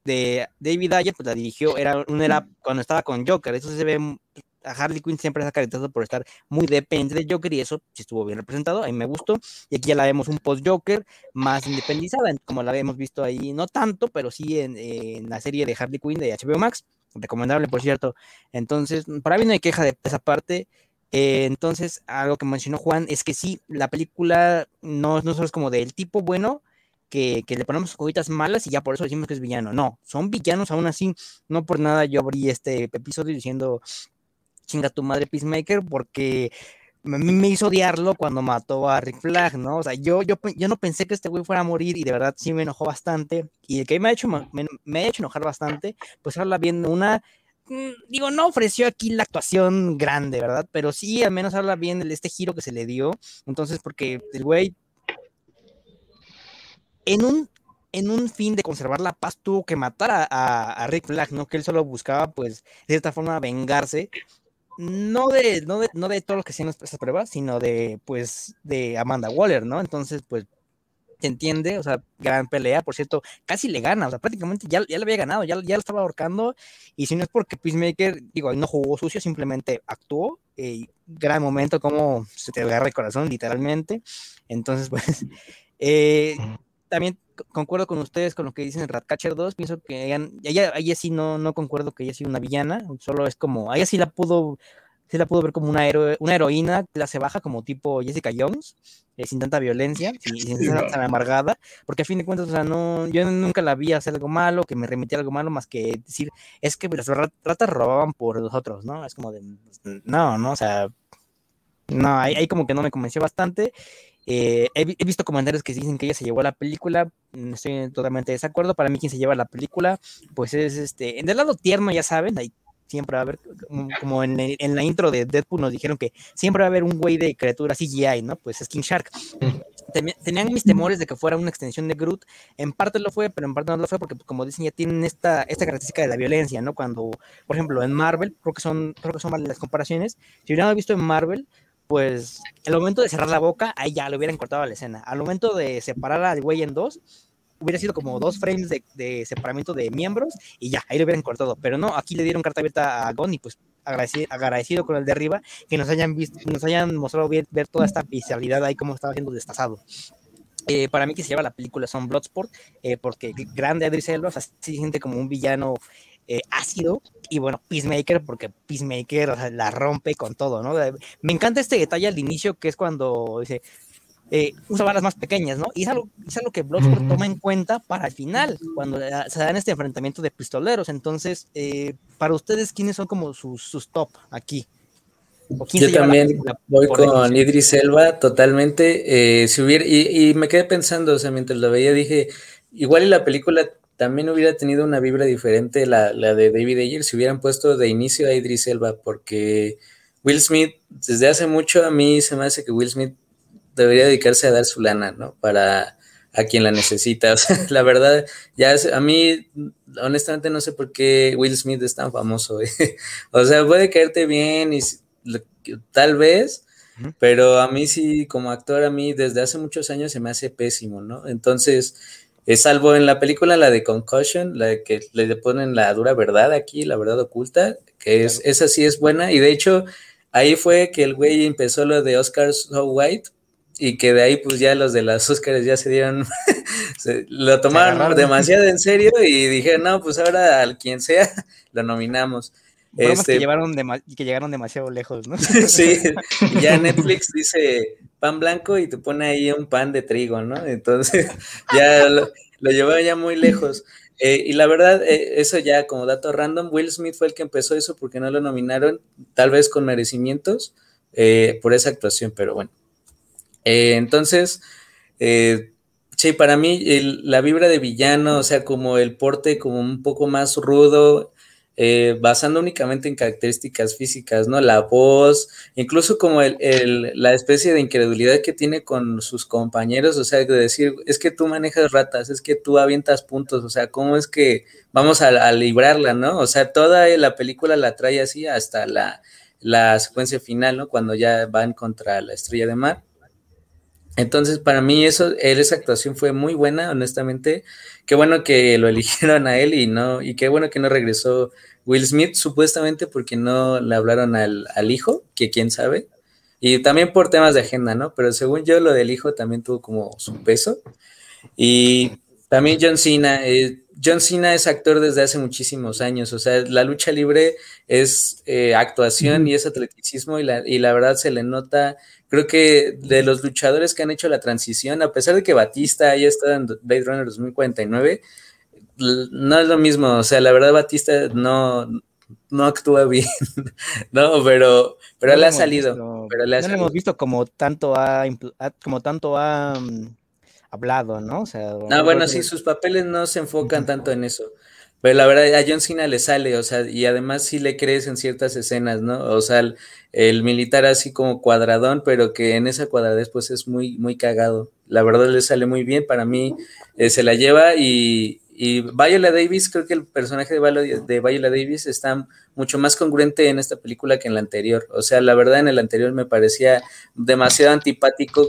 de David Ayer, pues la dirigió, era, era cuando estaba con Joker, eso se ve, a Harley Quinn siempre ha caracterizado por estar muy dependiente de Joker y eso sí estuvo bien representado, a mí me gustó, y aquí ya la vemos un post-Joker más independizada, como la habíamos visto ahí, no tanto, pero sí en, en la serie de Harley Quinn de HBO Max, recomendable por cierto, entonces para mí no hay queja de esa parte, eh, entonces, algo que mencionó Juan es que sí, la película no, no solo es como del tipo bueno, que, le ponemos cositas malas y ya por eso decimos que es villano. No, son villanos aún así. No por nada yo abrí este episodio diciendo chinga tu madre Peacemaker, porque me, me hizo odiarlo cuando mató a Rick Flag, ¿no? O sea, yo, yo, yo no pensé que este güey fuera a morir y de verdad sí me enojó bastante. Y el que me ha hecho, me, me ha hecho enojar bastante, pues habla bien una Mm, digo, no ofreció aquí la actuación grande, ¿verdad? Pero sí, al menos habla bien de este giro que se le dio. Entonces, porque el güey, en un, en un fin de conservar la paz, tuvo que matar a, Rick Flag, ¿no? Que él solo buscaba, pues, de cierta forma, vengarse. no de, no de, no de todos los que hacían esas pruebas, sino de, pues, de Amanda Waller, ¿no? Entonces, pues, se entiende, o sea, gran pelea, por cierto, casi le gana, o sea, prácticamente ya, ya le había ganado, ya, ya lo estaba ahorcando, y si no es porque Peacemaker, digo, no jugó sucio, simplemente actuó, eh, gran momento, como se te agarra el corazón, literalmente, entonces, pues, [laughs] eh, también concuerdo con ustedes con lo que dicen en Ratcatcher 2, pienso que ella, ella, sí no, no concuerdo que ella sea una villana, solo es como, ella sí la pudo, sí la pudo ver como una, héroe, una heroína clase baja, como tipo Jessica Jones, eh, sin tanta violencia, sin, sin ser tan amargada, porque a fin de cuentas, o sea, no, yo nunca la vi hacer algo malo, que me remitía algo malo, más que decir, es que las ratas robaban por los otros, ¿no? Es como de, pues, no, no, o sea, no, ahí, ahí como que no me convenció bastante, eh, he, visto comentarios que dicen que ella se llevó la película, no estoy totalmente de desacuerdo. Para mí, quien se lleva la película, pues es este, en el lado tierno, ya saben, ahí siempre va a haber, como en, en, la intro de Deadpool nos dijeron que siempre va a haber un güey de criatura CGI, ¿no? Pues es King Shark. Tenían mis temores de que fuera una extensión de Groot, en parte lo fue, pero en parte no lo fue, porque como dicen, ya tienen esta, esta característica de la violencia, ¿no? Cuando, por ejemplo, en Marvel, creo que son, creo que son las comparaciones, si hubiéramos visto en Marvel, pues el momento de cerrar la boca, ahí ya le hubieran cortado la escena. Al momento de separar al güey en dos, hubiera sido como dos frames de, separamiento de miembros y ya, ahí lo hubieran cortado. Pero no, aquí le dieron carta abierta a Gon y pues agradecido, con el de arriba que nos hayan visto, nos hayan mostrado ver toda esta visualidad ahí como estaba siendo destazado. Eh, para mí que se lleva la película son Bloodsport, eh, porque grande Adris Elba, se siente como un villano eh, ácido y bueno, Peacemaker, porque Peacemaker la rompe con todo, ¿no? Me encanta este detalle al inicio que es cuando dice, eh, usa balas más pequeñas, ¿no? Y es algo, es algo que Bloodsport toma en cuenta para el final, cuando se dan este enfrentamiento de pistoleros. Entonces, eh, para ustedes, ¿quiénes son como sus, sus top aquí? Yo también voy con Idris Elba totalmente. si hubiera, y, y, me quedé pensando, o sea, mientras lo veía, dije, igual y la película también hubiera tenido una vibra diferente la, de David Ayer si hubieran puesto de inicio a Idris Elba, porque Will Smith, desde hace mucho a mí se me hace que Will Smith debería dedicarse a dar su lana, ¿no? Para a quien la necesita. [laughs] O sea, la verdad, ya a mí, honestamente, no sé por qué Will Smith es tan famoso. ¿eh? [laughs] O sea, puede caerte bien y tal vez, pero a mí sí, como actor, a mí desde hace muchos años se me hace pésimo, ¿no? Entonces, es salvo en la película, la de Concussion, la de que le ponen la dura verdad aquí, la verdad oculta, que es, esa sí es buena. Y de hecho, ahí fue que el güey empezó lo de Oscar So White, y que de ahí pues ya los de las Oscars ya se dieron, [laughs] lo tomaron demasiado en serio y [laughs] dije, no, pues ahora al quien sea [laughs] lo nominamos. Este, que, llevaron que llegaron demasiado lejos, ¿no? sí, ya Netflix dice, pan blanco y te pone ahí un pan de trigo, ¿no? Entonces [laughs] ya lo, lo ya muy lejos. Eh, y la verdad, eh, eso ya como dato random, Will Smith fue el que empezó eso porque no lo nominaron, tal vez con merecimientos eh, por esa actuación, pero bueno. entonces, sí, para mí la vibra de villano, o sea, como el porte como un poco más rudo, eh, basando únicamente en características físicas, ¿no? La voz, incluso como el, la especie de incredulidad que tiene con sus compañeros, o sea, de decir, es que tú manejas ratas, es que tú avientas puntos, o sea, ¿cómo es que vamos a, librarla, ¿no? O sea, toda la película la trae así hasta la, la secuencia final, ¿no? Cuando ya van contra la estrella de mar. Entonces, para mí eso, esa actuación fue muy buena, honestamente. Qué bueno que lo [laughs] eligieron a él y no, y qué bueno que no regresó Will Smith, supuestamente porque no le hablaron al, hijo, que quién sabe. Y también por temas de agenda, ¿no? Pero según yo, lo del hijo también tuvo como su peso. Y también John Cena. Eh, John Cena es actor desde hace muchísimos años. O sea, la lucha libre es eh, actuación y es atleticismo y la, y la verdad se le nota creo que de los luchadores que han hecho la transición, a pesar de que Batista haya estado en Blade Runner 2049, no es lo mismo, o sea, la verdad Batista no, no actúa bien, [laughs] no, pero, pero le ha salido. no lo hemos visto como tanto ha, como tanto ha mm, hablado, ¿no? O sea, no, bueno, sí, sus papeles no se enfocan tanto en eso. Pero la verdad, a John Cena le sale, o sea, y además sí le crees en ciertas escenas, ¿no? O sea, el, militar así como cuadradón, pero que en esa cuadradez pues es muy, muy cagado. La verdad le sale muy bien, para mí eh, se la lleva y, Y Viola Davis, creo que el personaje de Viola, de Davis está mucho más congruente en esta película que en la anterior. O sea, la verdad en el anterior me parecía demasiado antipático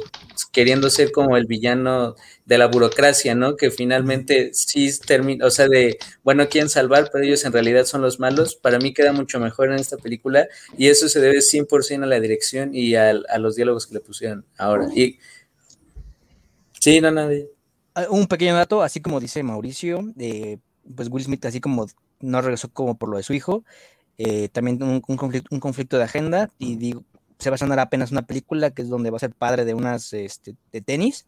queriendo ser como el villano de la burocracia, ¿no? Que finalmente sí termina, o sea, de, bueno, quieren salvar, pero ellos en realidad son los malos. Para mí queda mucho mejor en esta película y eso se debe 100% a la dirección y a, los diálogos que le pusieron ahora. Y sí, no, nadie. Un pequeño dato, así como dice Mauricio, eh, pues Will Smith, así como no regresó como por lo de su hijo, eh, también un, conflicto, un conflicto de agenda y digo, se va a sonar apenas una película que es donde va a ser padre de unas este, de tenis.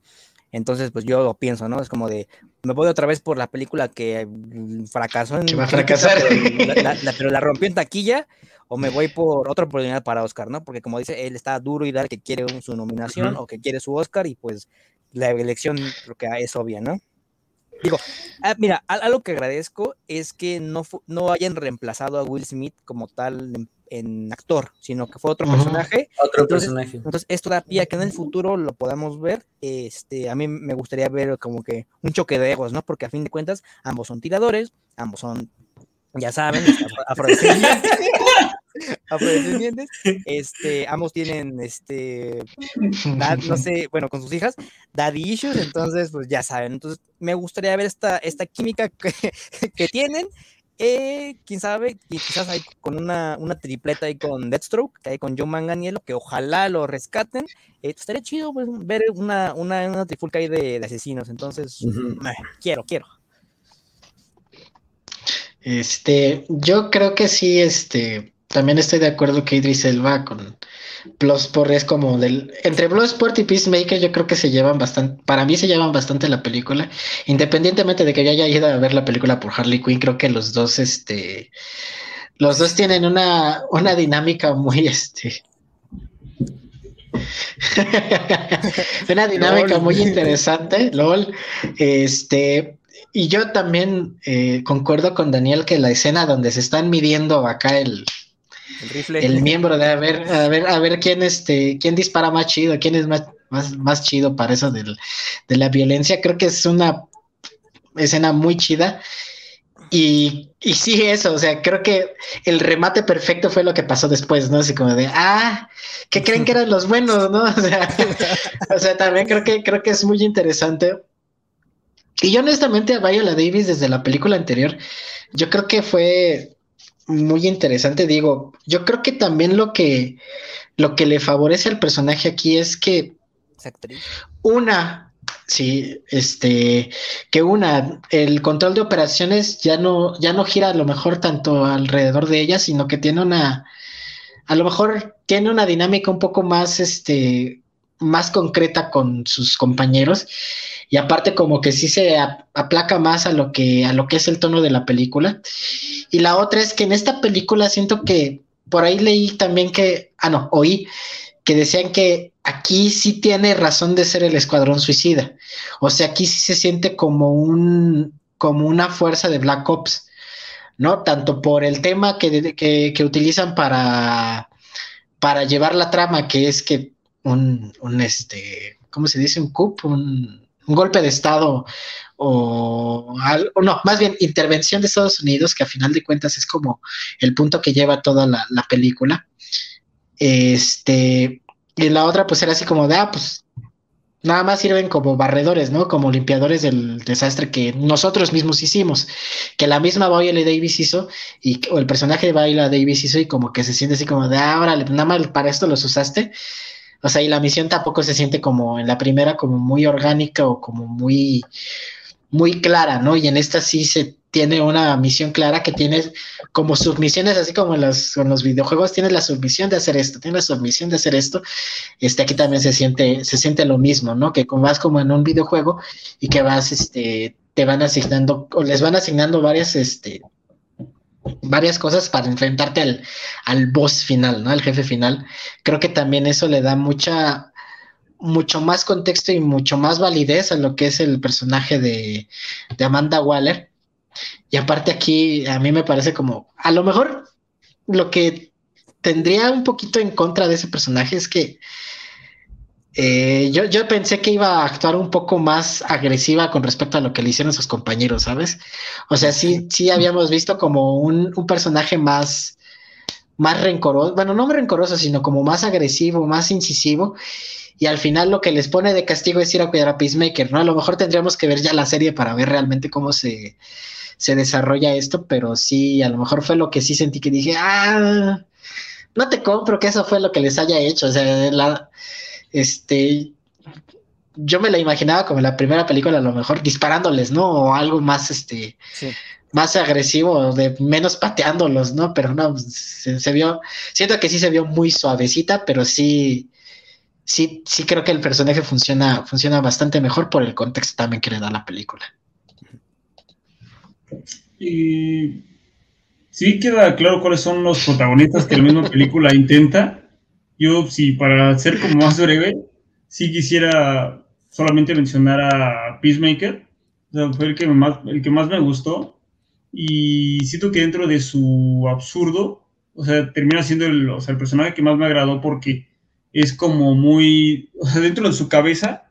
Entonces, pues yo lo pienso, ¿no? Es como de, me voy otra vez por la película que mm, fracasó en... Que va a fracasar. Pero [laughs] la, pero la, rompió en taquilla, o me voy por otra oportunidad para Oscar, ¿no? Porque como dice, él está duro y dar que quiere su nominación o que quiere su Oscar y pues la elección creo que es obvia, ¿no? Digo, ah, mira, algo que agradezco es que no, no hayan reemplazado a Will Smith como tal en, actor, sino que fue otro personaje. Otro personaje. Entonces, esto da pie a que en el futuro lo podamos ver. Este, a mí me gustaría ver como que un choque de egos, ¿no? Porque a fin de cuentas, ambos son tiradores, ambos son, ya saben, afrodescendientes. [laughs] afrodescendientes. Este, ambos tienen, este, no sé, bueno, con sus hijas, daddy issues, entonces, pues ya saben. Entonces, me gustaría ver esta, esta química que, [laughs] que tienen. Eh, quién sabe, quizás hay con una, una tripleta ahí con Deathstroke, que hay con John Manganiello, que ojalá lo rescaten. Eh, estaría chido pues, ver una, una, una trifulca ahí de, de asesinos. Entonces, quiero, quiero. Este, yo creo que sí, este, también estoy de acuerdo que Idris Elba con Bloodsport es como del entre Bloodsport y Peacemaker yo creo que se llevan bastante para mí se llevan bastante la película. Independientemente de que yo haya ido a ver la película por Harley Quinn creo que los dos este los dos tienen una una dinámica muy este [laughs] una dinámica muy interesante lol. Este y yo también eh, concuerdo con Daniel que la escena donde se están midiendo acá el, el, miembro de a ver, a ver, a ver quién este, quién dispara más chido, quién es más, más, chido para eso de la violencia. Creo que es una escena muy chida. Y, y sí, eso, o sea, creo que el remate perfecto fue lo que pasó después, ¿no? Así como de, ah, que creen que eran los buenos, ¿no? [laughs] O sea, o sea, también creo que, creo que es muy interesante. Y yo honestamente a Viola Davis desde la película anterior, yo creo que fue muy interesante. Digo, yo creo que también lo que, lo que le favorece al personaje aquí es que una, sí, este, que una, el control de operaciones ya no, ya no gira a lo mejor tanto alrededor de ella, sino que tiene una, a lo mejor tiene una dinámica un poco más, este, más concreta con sus compañeros y aparte como que sí se aplaca más a lo que a lo que es el tono de la película. Y la otra es que en esta película siento que por ahí leí también que ah no, oí que decían que aquí sí tiene razón de ser el escuadrón suicida. O sea, aquí sí se siente como un como una fuerza de Black Ops, ¿no? Tanto por el tema que, que, utilizan para para llevar la trama, que es que un, un este, ¿cómo se dice? Un coup, un, un golpe de Estado o, no, más bien intervención de Estados Unidos, que a final de cuentas es como el punto que lleva toda la, película. Este, y la otra pues era así como de, ah, pues nada más sirven como barredores, ¿no? Como limpiadores del desastre que nosotros mismos hicimos, que la misma Viola Davis hizo, y o el personaje de Viola Davis hizo, y como que se siente así como de, ah, órale, nada más para esto los usaste. O sea, y la misión tampoco se siente como en la primera, como muy orgánica o como muy, muy clara, ¿no? Y en esta sí se tiene una misión clara que tiene como submisiones, así como en los, en los videojuegos, tienes la submisión de hacer esto, tienes la submisión de hacer esto. Este aquí también se siente, se siente lo mismo, ¿no? Que vas como en un videojuego y que vas, este, te van asignando, o les van asignando varias, este, varias cosas para enfrentarte al, al boss final, ¿no? Al jefe final. Creo que también eso le da mucha, mucho más contexto y mucho más validez a lo que es el personaje de, de Amanda Waller. Y aparte aquí a mí me parece como, a lo mejor lo que tendría un poquito en contra de ese personaje es que eh, yo, yo pensé que iba a actuar un poco más agresiva con respecto a lo que le hicieron sus compañeros, ¿sabes? O sea, sí, sí habíamos visto como un, un personaje más, más rencoroso, bueno, no rencoroso, sino como más agresivo, más incisivo. Y al final lo que les pone de castigo es ir a cuidar a Peacemaker, ¿no? A lo mejor tendríamos que ver ya la serie para ver realmente cómo se, se desarrolla esto, pero sí, a lo mejor fue lo que sí sentí que dije, ah, no te compro que eso fue lo que les haya hecho. O sea, la, este, yo me la imaginaba como la primera película, a lo mejor disparándoles, ¿no? O algo más, este, más agresivo, de menos pateándolos, ¿no? Pero no, se, vio, siento que sí se vio muy suavecita, pero sí, sí, sí creo que el personaje funciona, funciona bastante mejor por el contexto también que le da la película. Y sí queda claro cuáles son los protagonistas que la misma película intenta yo, sí, para ser como más breve, sí quisiera solamente mencionar a Peacemaker. Fue el que, más, el que más me gustó. Y siento que dentro de su absurdo, o sea, termina siendo el, o sea, el personaje que más me agradó porque es como muy, dentro de su cabeza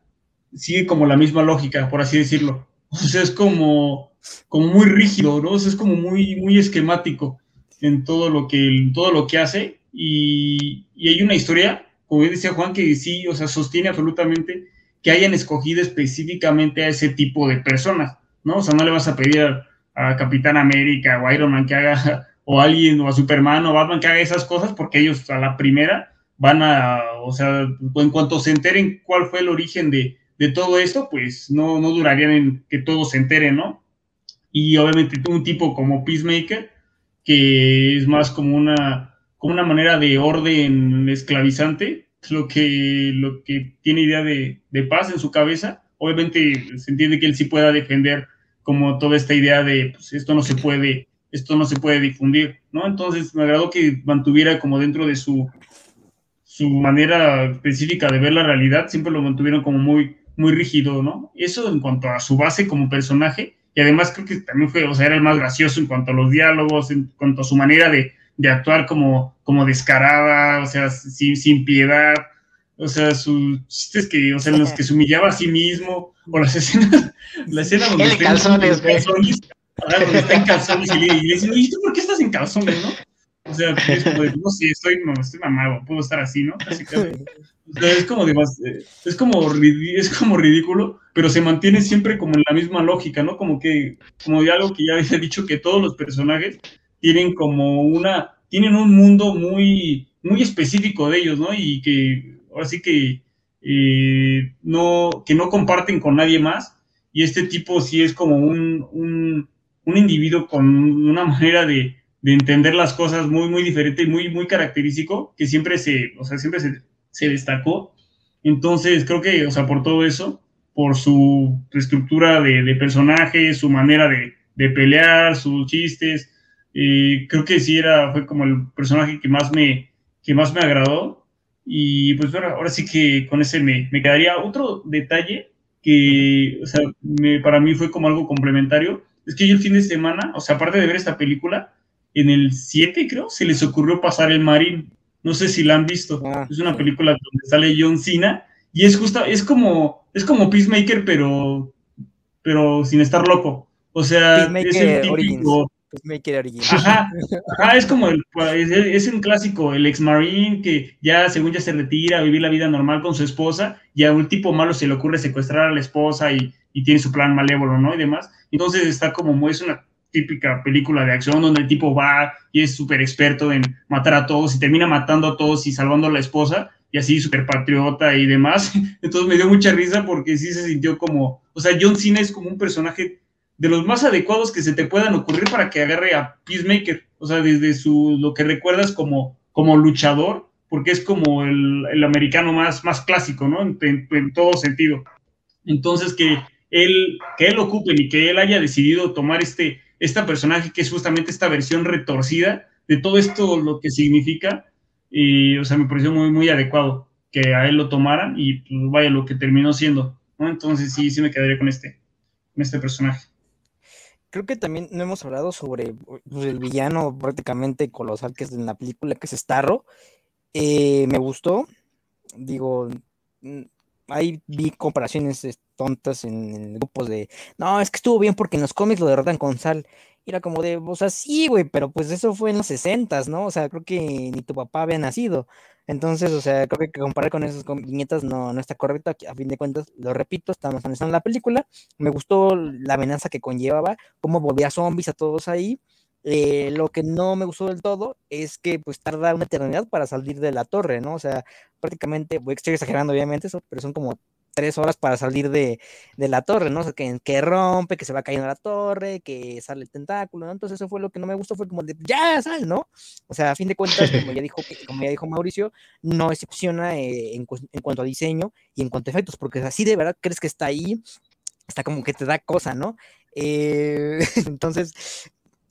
sigue como la misma lógica, por así decirlo. O sea, es como, como muy rígido, ¿no? O es como muy, muy esquemático en todo lo que, todo lo que hace y, hay una historia, como decía Juan, que sí, o sea, sostiene absolutamente que hayan escogido específicamente a ese tipo de personas, ¿no? O sea, no le vas a pedir a, Capitán América o a Iron Man que haga, [laughs] o a alguien, o a Superman o Batman que haga esas cosas, porque ellos a la primera van a, o sea, en cuanto se enteren cuál fue el origen de, de todo esto, pues no, no durarían en que todos se enteren, ¿no? Y obviamente un tipo como Peacemaker, que es más como una, como una manera de orden esclavizante, lo que, lo que tiene idea de, de, paz en su cabeza. Obviamente se entiende que él sí pueda defender como toda esta idea de pues, esto no se puede, esto no se puede difundir, ¿no? Entonces me agradó que mantuviera como dentro de su, su manera específica de ver la realidad, siempre lo mantuvieron como muy, muy rígido, ¿no? Eso en cuanto a su base como personaje, y además creo que también fue, o sea, era el más gracioso en cuanto a los diálogos, en cuanto a su manera de, de actuar como, como descarada, o sea, sin, sin piedad, o sea, sus chistes que, o sea, en los que se humillaba a sí mismo, o las escenas, la escena donde está calzones, en calzones, donde está en calzones y le, dice, ¿y tú por qué estás en calzones, no? O sea, es como de, no sé, estoy, no, estoy mamado, puedo estar así, ¿no? Casi. O sea, es como, de, es, como, es como ridículo, pero se mantiene siempre como en la misma lógica, ¿no? Como que, como de algo que ya había dicho, que todos los personajes tienen como una, tienen un mundo muy, muy específico de ellos, ¿no? Y que ahora sí que, eh, no, que no comparten con nadie más. Y este tipo sí es como un, un, un individuo con una manera de, de, entender las cosas muy, muy diferente y muy, muy característico, que siempre se, o sea, siempre se, se destacó. Entonces, creo que, o sea, por todo eso, por su estructura de, de personaje, su manera de, de pelear, sus chistes, y creo que sí era, fue como el personaje que más me, que más me agradó. Y pues bueno, ahora sí que con ese me, me quedaría. Otro detalle que, o sea, me, para mí fue como algo complementario, es que yo el fin de semana, o sea, aparte de ver esta película, en el 7 creo, se les ocurrió pasar el Marín. No sé si la han visto. Ah, es una película donde sale John Cena y es justa, es como, es como Peacemaker, pero, pero sin estar loco. O sea, es el típico, Ajá, [laughs] ajá, es como el, es, un clásico, el ex marine que ya según ya se retira a vivir la vida normal con su esposa y a un tipo malo se le ocurre secuestrar a la esposa y, y tiene su plan malévolo, ¿no? Y demás. Entonces está como, es una típica película de acción donde el tipo va y es súper experto en matar a todos y termina matando a todos y salvando a la esposa y así súper patriota y demás. [laughs] Entonces me dio mucha risa porque sí se sintió como, o sea, John Cena es como un personaje de los más adecuados que se te puedan ocurrir para que agarre a Peacemaker. O sea, desde su, lo que recuerdas como, como luchador, porque es como el, el americano más, más clásico, ¿no? En, todo sentido. Entonces, que él, que él ocupe y que él haya decidido tomar este, esta personaje, que es justamente esta versión retorcida de todo esto, lo que significa, y, o sea, me pareció muy, muy adecuado que a él lo tomaran y pues vaya lo que terminó siendo, ¿no? Entonces sí, sí me quedaría con este, con este personaje creo que también no hemos hablado sobre pues, el villano prácticamente colosal que es en la película, que es Starro. Eh, me gustó. Digo, ahí vi comparaciones tontas en, grupos de, no, es que estuvo bien porque en los cómics lo derrotan con sal. era como de, o sea, sí, güey, pero pues eso fue en los 60, ¿no? O sea, creo que ni tu papá había nacido. Entonces, o sea, creo que comparar con esas viñetas no, no está correcto. A fin de cuentas, lo repito, estamos analizando la película. Me gustó la amenaza que conllevaba, cómo volvía zombies a todos ahí. Eh, lo que no me gustó del todo es que pues tarda una eternidad para salir de la torre, ¿no? O sea, prácticamente, voy a estar exagerando obviamente eso, pero son como tres horas para salir de, la torre, ¿no? O sea, que, que, rompe, que se va cayendo la torre, que sale el tentáculo, ¿no? Entonces eso fue lo que no me gustó, fue como de, ya, sal, ¿no? O sea, a fin de cuentas, [laughs] como ya dijo, como ya dijo Mauricio, no decepciona eh, en, cuanto a diseño y en cuanto a efectos, porque así de verdad crees que está ahí, está como que te da cosa, ¿no? Eh, [laughs] entonces,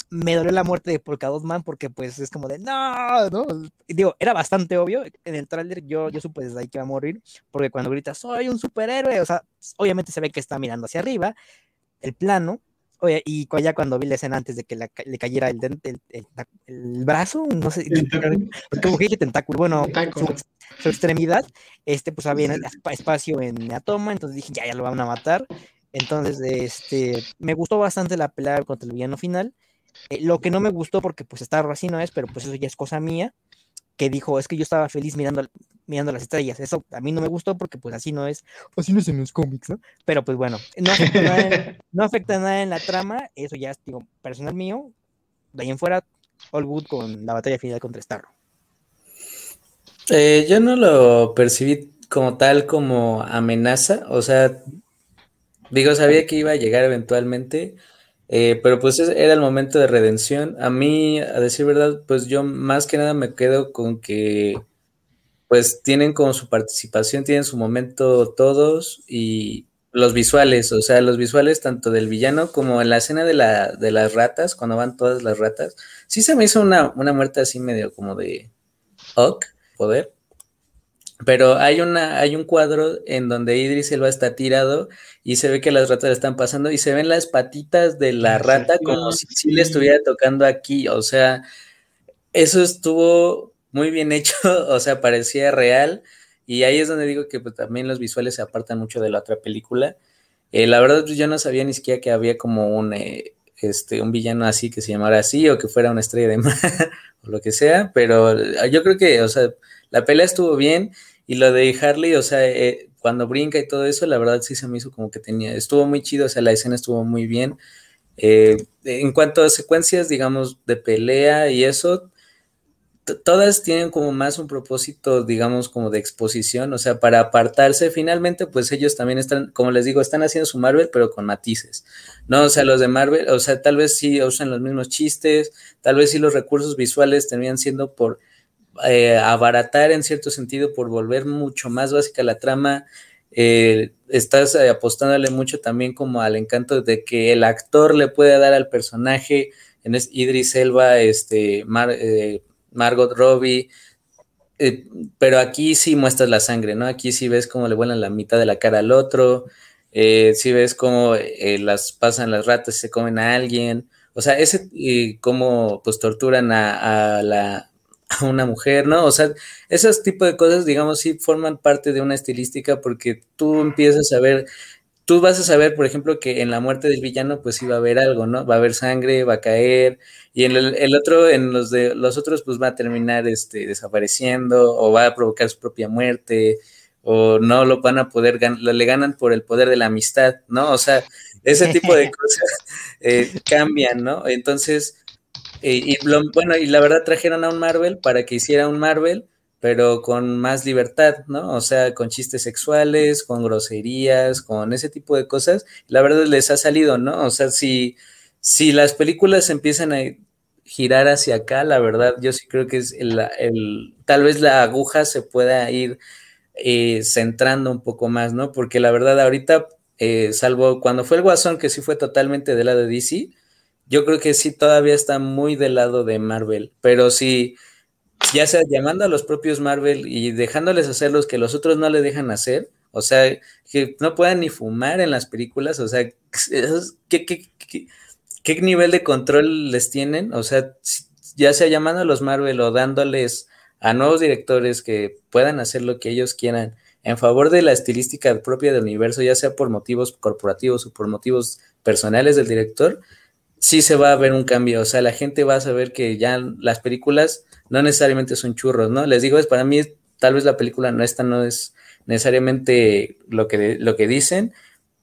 me dolió la muerte de Polka Man porque pues es como de no, no. digo, era bastante obvio. En el tráiler yo, yo supe desde ahí que iba a morir porque cuando grita soy un superhéroe, o sea, obviamente se ve que está mirando hacia arriba, el plano. Oye, y ya cuando vi la escena antes de que le cayera el, el, el, brazo, no sé, como que tentáculo, bueno, Su, extremidad, este, pues había espacio en la toma, entonces dije, ya, ya lo van a matar. Entonces, este, me gustó bastante la pelea contra el villano final. Eh, lo que no me gustó, porque pues está así no es, pero pues eso ya es cosa mía, que dijo, es que yo estaba feliz mirando, mirando las estrellas. Eso a mí no me gustó porque pues así no es, así no es en los cómics, ¿no? Pero pues bueno, no afecta nada, no afecta nada en la trama, eso ya es, digo, personal mío. De ahí en fuera, all good con la batalla final contra Starro. Eh, yo no lo percibí como tal, como amenaza, o sea, digo, sabía que iba a llegar eventualmente, eh, pero pues era el momento de redención. A mí, a decir verdad, pues yo más que nada me quedo con que pues tienen como su participación, tienen su momento todos y los visuales, o sea, los visuales tanto del villano como en la escena de, la, de las ratas, cuando van todas las ratas, sí se me hizo una, una muerte así medio como de ok, poder. Pero hay, una, hay un cuadro en donde Idris Elba está tirado y se ve que las ratas le están pasando y se ven las patitas de la rata como si, le estuviera tocando aquí. O sea, eso estuvo muy bien hecho, [laughs] o sea, parecía real. Y ahí es donde digo que pues, también los visuales se apartan mucho de la otra película. Eh, la verdad, pues, yo no sabía ni siquiera que había como un, eh, este, un villano así que se llamara así o que fuera una estrella de mar [laughs] o lo que sea, pero yo creo que, o sea, la pelea estuvo bien y lo de Harley, o sea, eh, cuando brinca y todo eso, la verdad sí se me hizo como que tenía, estuvo muy chido, o sea, la escena estuvo muy bien. Eh, en cuanto a secuencias, digamos, de pelea y eso, todas tienen como más un propósito, digamos, como de exposición, o sea, para apartarse, finalmente, pues ellos también están, como les digo, están haciendo su Marvel, pero con matices, ¿no? O sea, los de Marvel, o sea, tal vez sí usan los mismos chistes, tal vez sí los recursos visuales terminan siendo por eh, abaratar en cierto sentido por volver mucho más básica la trama. Eh, estás eh, apostándole mucho también como al encanto de que el actor le puede dar al personaje, en Idris Elba, este, Margot Robbie, pero aquí sí muestras la sangre, ¿no? Aquí sí ves cómo le vuelan la mitad de la cara al otro, sí ves cómo las pasan las ratas y se comen a alguien, o sea, ese, cómo pues torturan a la, a [laughs] una mujer, ¿no? O sea, esos tipos de cosas, digamos, sí forman parte de una estilística porque tú empiezas a ver, tú vas a saber, por ejemplo, que en la muerte del villano, pues iba a haber algo, ¿no? Va a haber sangre, va a caer, y en el, otro, en los de los otros, pues va a terminar este, desapareciendo, o va a provocar su propia muerte, o no lo van a poder, le ganan por el poder de la amistad, ¿no? O sea, ese tipo de [laughs] cosas eh, cambian, ¿no? Entonces, y, bueno, y la verdad trajeron a un Marvel para que hiciera un Marvel, pero con más libertad, ¿no? O sea, con chistes sexuales, con groserías, con ese tipo de cosas. La verdad les ha salido, ¿no? O sea, si, si las películas empiezan a girar hacia acá, la verdad, yo sí creo que es el, el tal vez la aguja se pueda ir eh, centrando un poco más, ¿no? Porque la verdad, ahorita, eh, salvo cuando fue el Guasón, que sí fue totalmente del lado de DC, yo creo que sí todavía está muy del lado de Marvel, pero sí, ya sea llamando a los propios Marvel y dejándoles hacer los que los otros no le dejan hacer, o sea, que no puedan ni fumar en las películas, o sea, ¿qué, qué, nivel de control les tienen? O sea, ya sea llamando a los Marvel o dándoles a nuevos directores que puedan hacer lo que ellos quieran en favor de la estilística propia del universo, ya sea por motivos corporativos o por motivos personales del director, sí se va a ver un cambio. O sea, la gente va a saber que ya las películas no necesariamente son churros, ¿no? Les digo, es para mí, tal vez la película no esta no es necesariamente lo que, lo que dicen,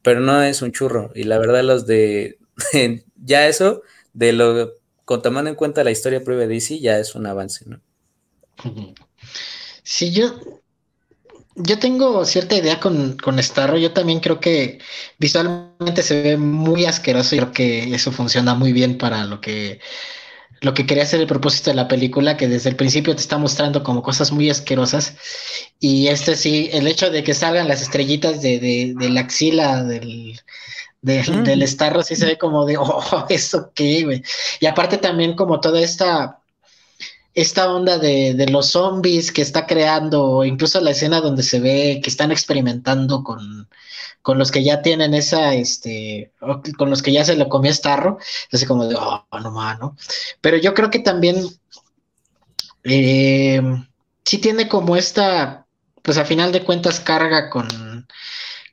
pero no es un churro. Y la verdad, los de [laughs] ya eso, de lo con tomando en cuenta la historia previa de DC, ya es un avance, ¿no? Sí, yo, yo tengo cierta idea con, con Starro. Yo también creo que visualmente se ve muy asqueroso y creo que eso funciona muy bien para lo que lo que quería hacer el propósito de la película, que desde el principio te está mostrando como cosas muy asquerosas. Y este sí, el hecho de que salgan las estrellitas de, de, de la axila del, del Starro, sí se ve como de, oh, ¿eso qué, güey? Y aparte también como toda esta esta onda de, los zombies que está creando, incluso la escena donde se ve que están experimentando con, con los que ya tienen esa, este, con los que ya se lo comió Starro, así como de, oh, no mano. Pero yo creo que también eh, sí tiene como esta, pues a final de cuentas carga con,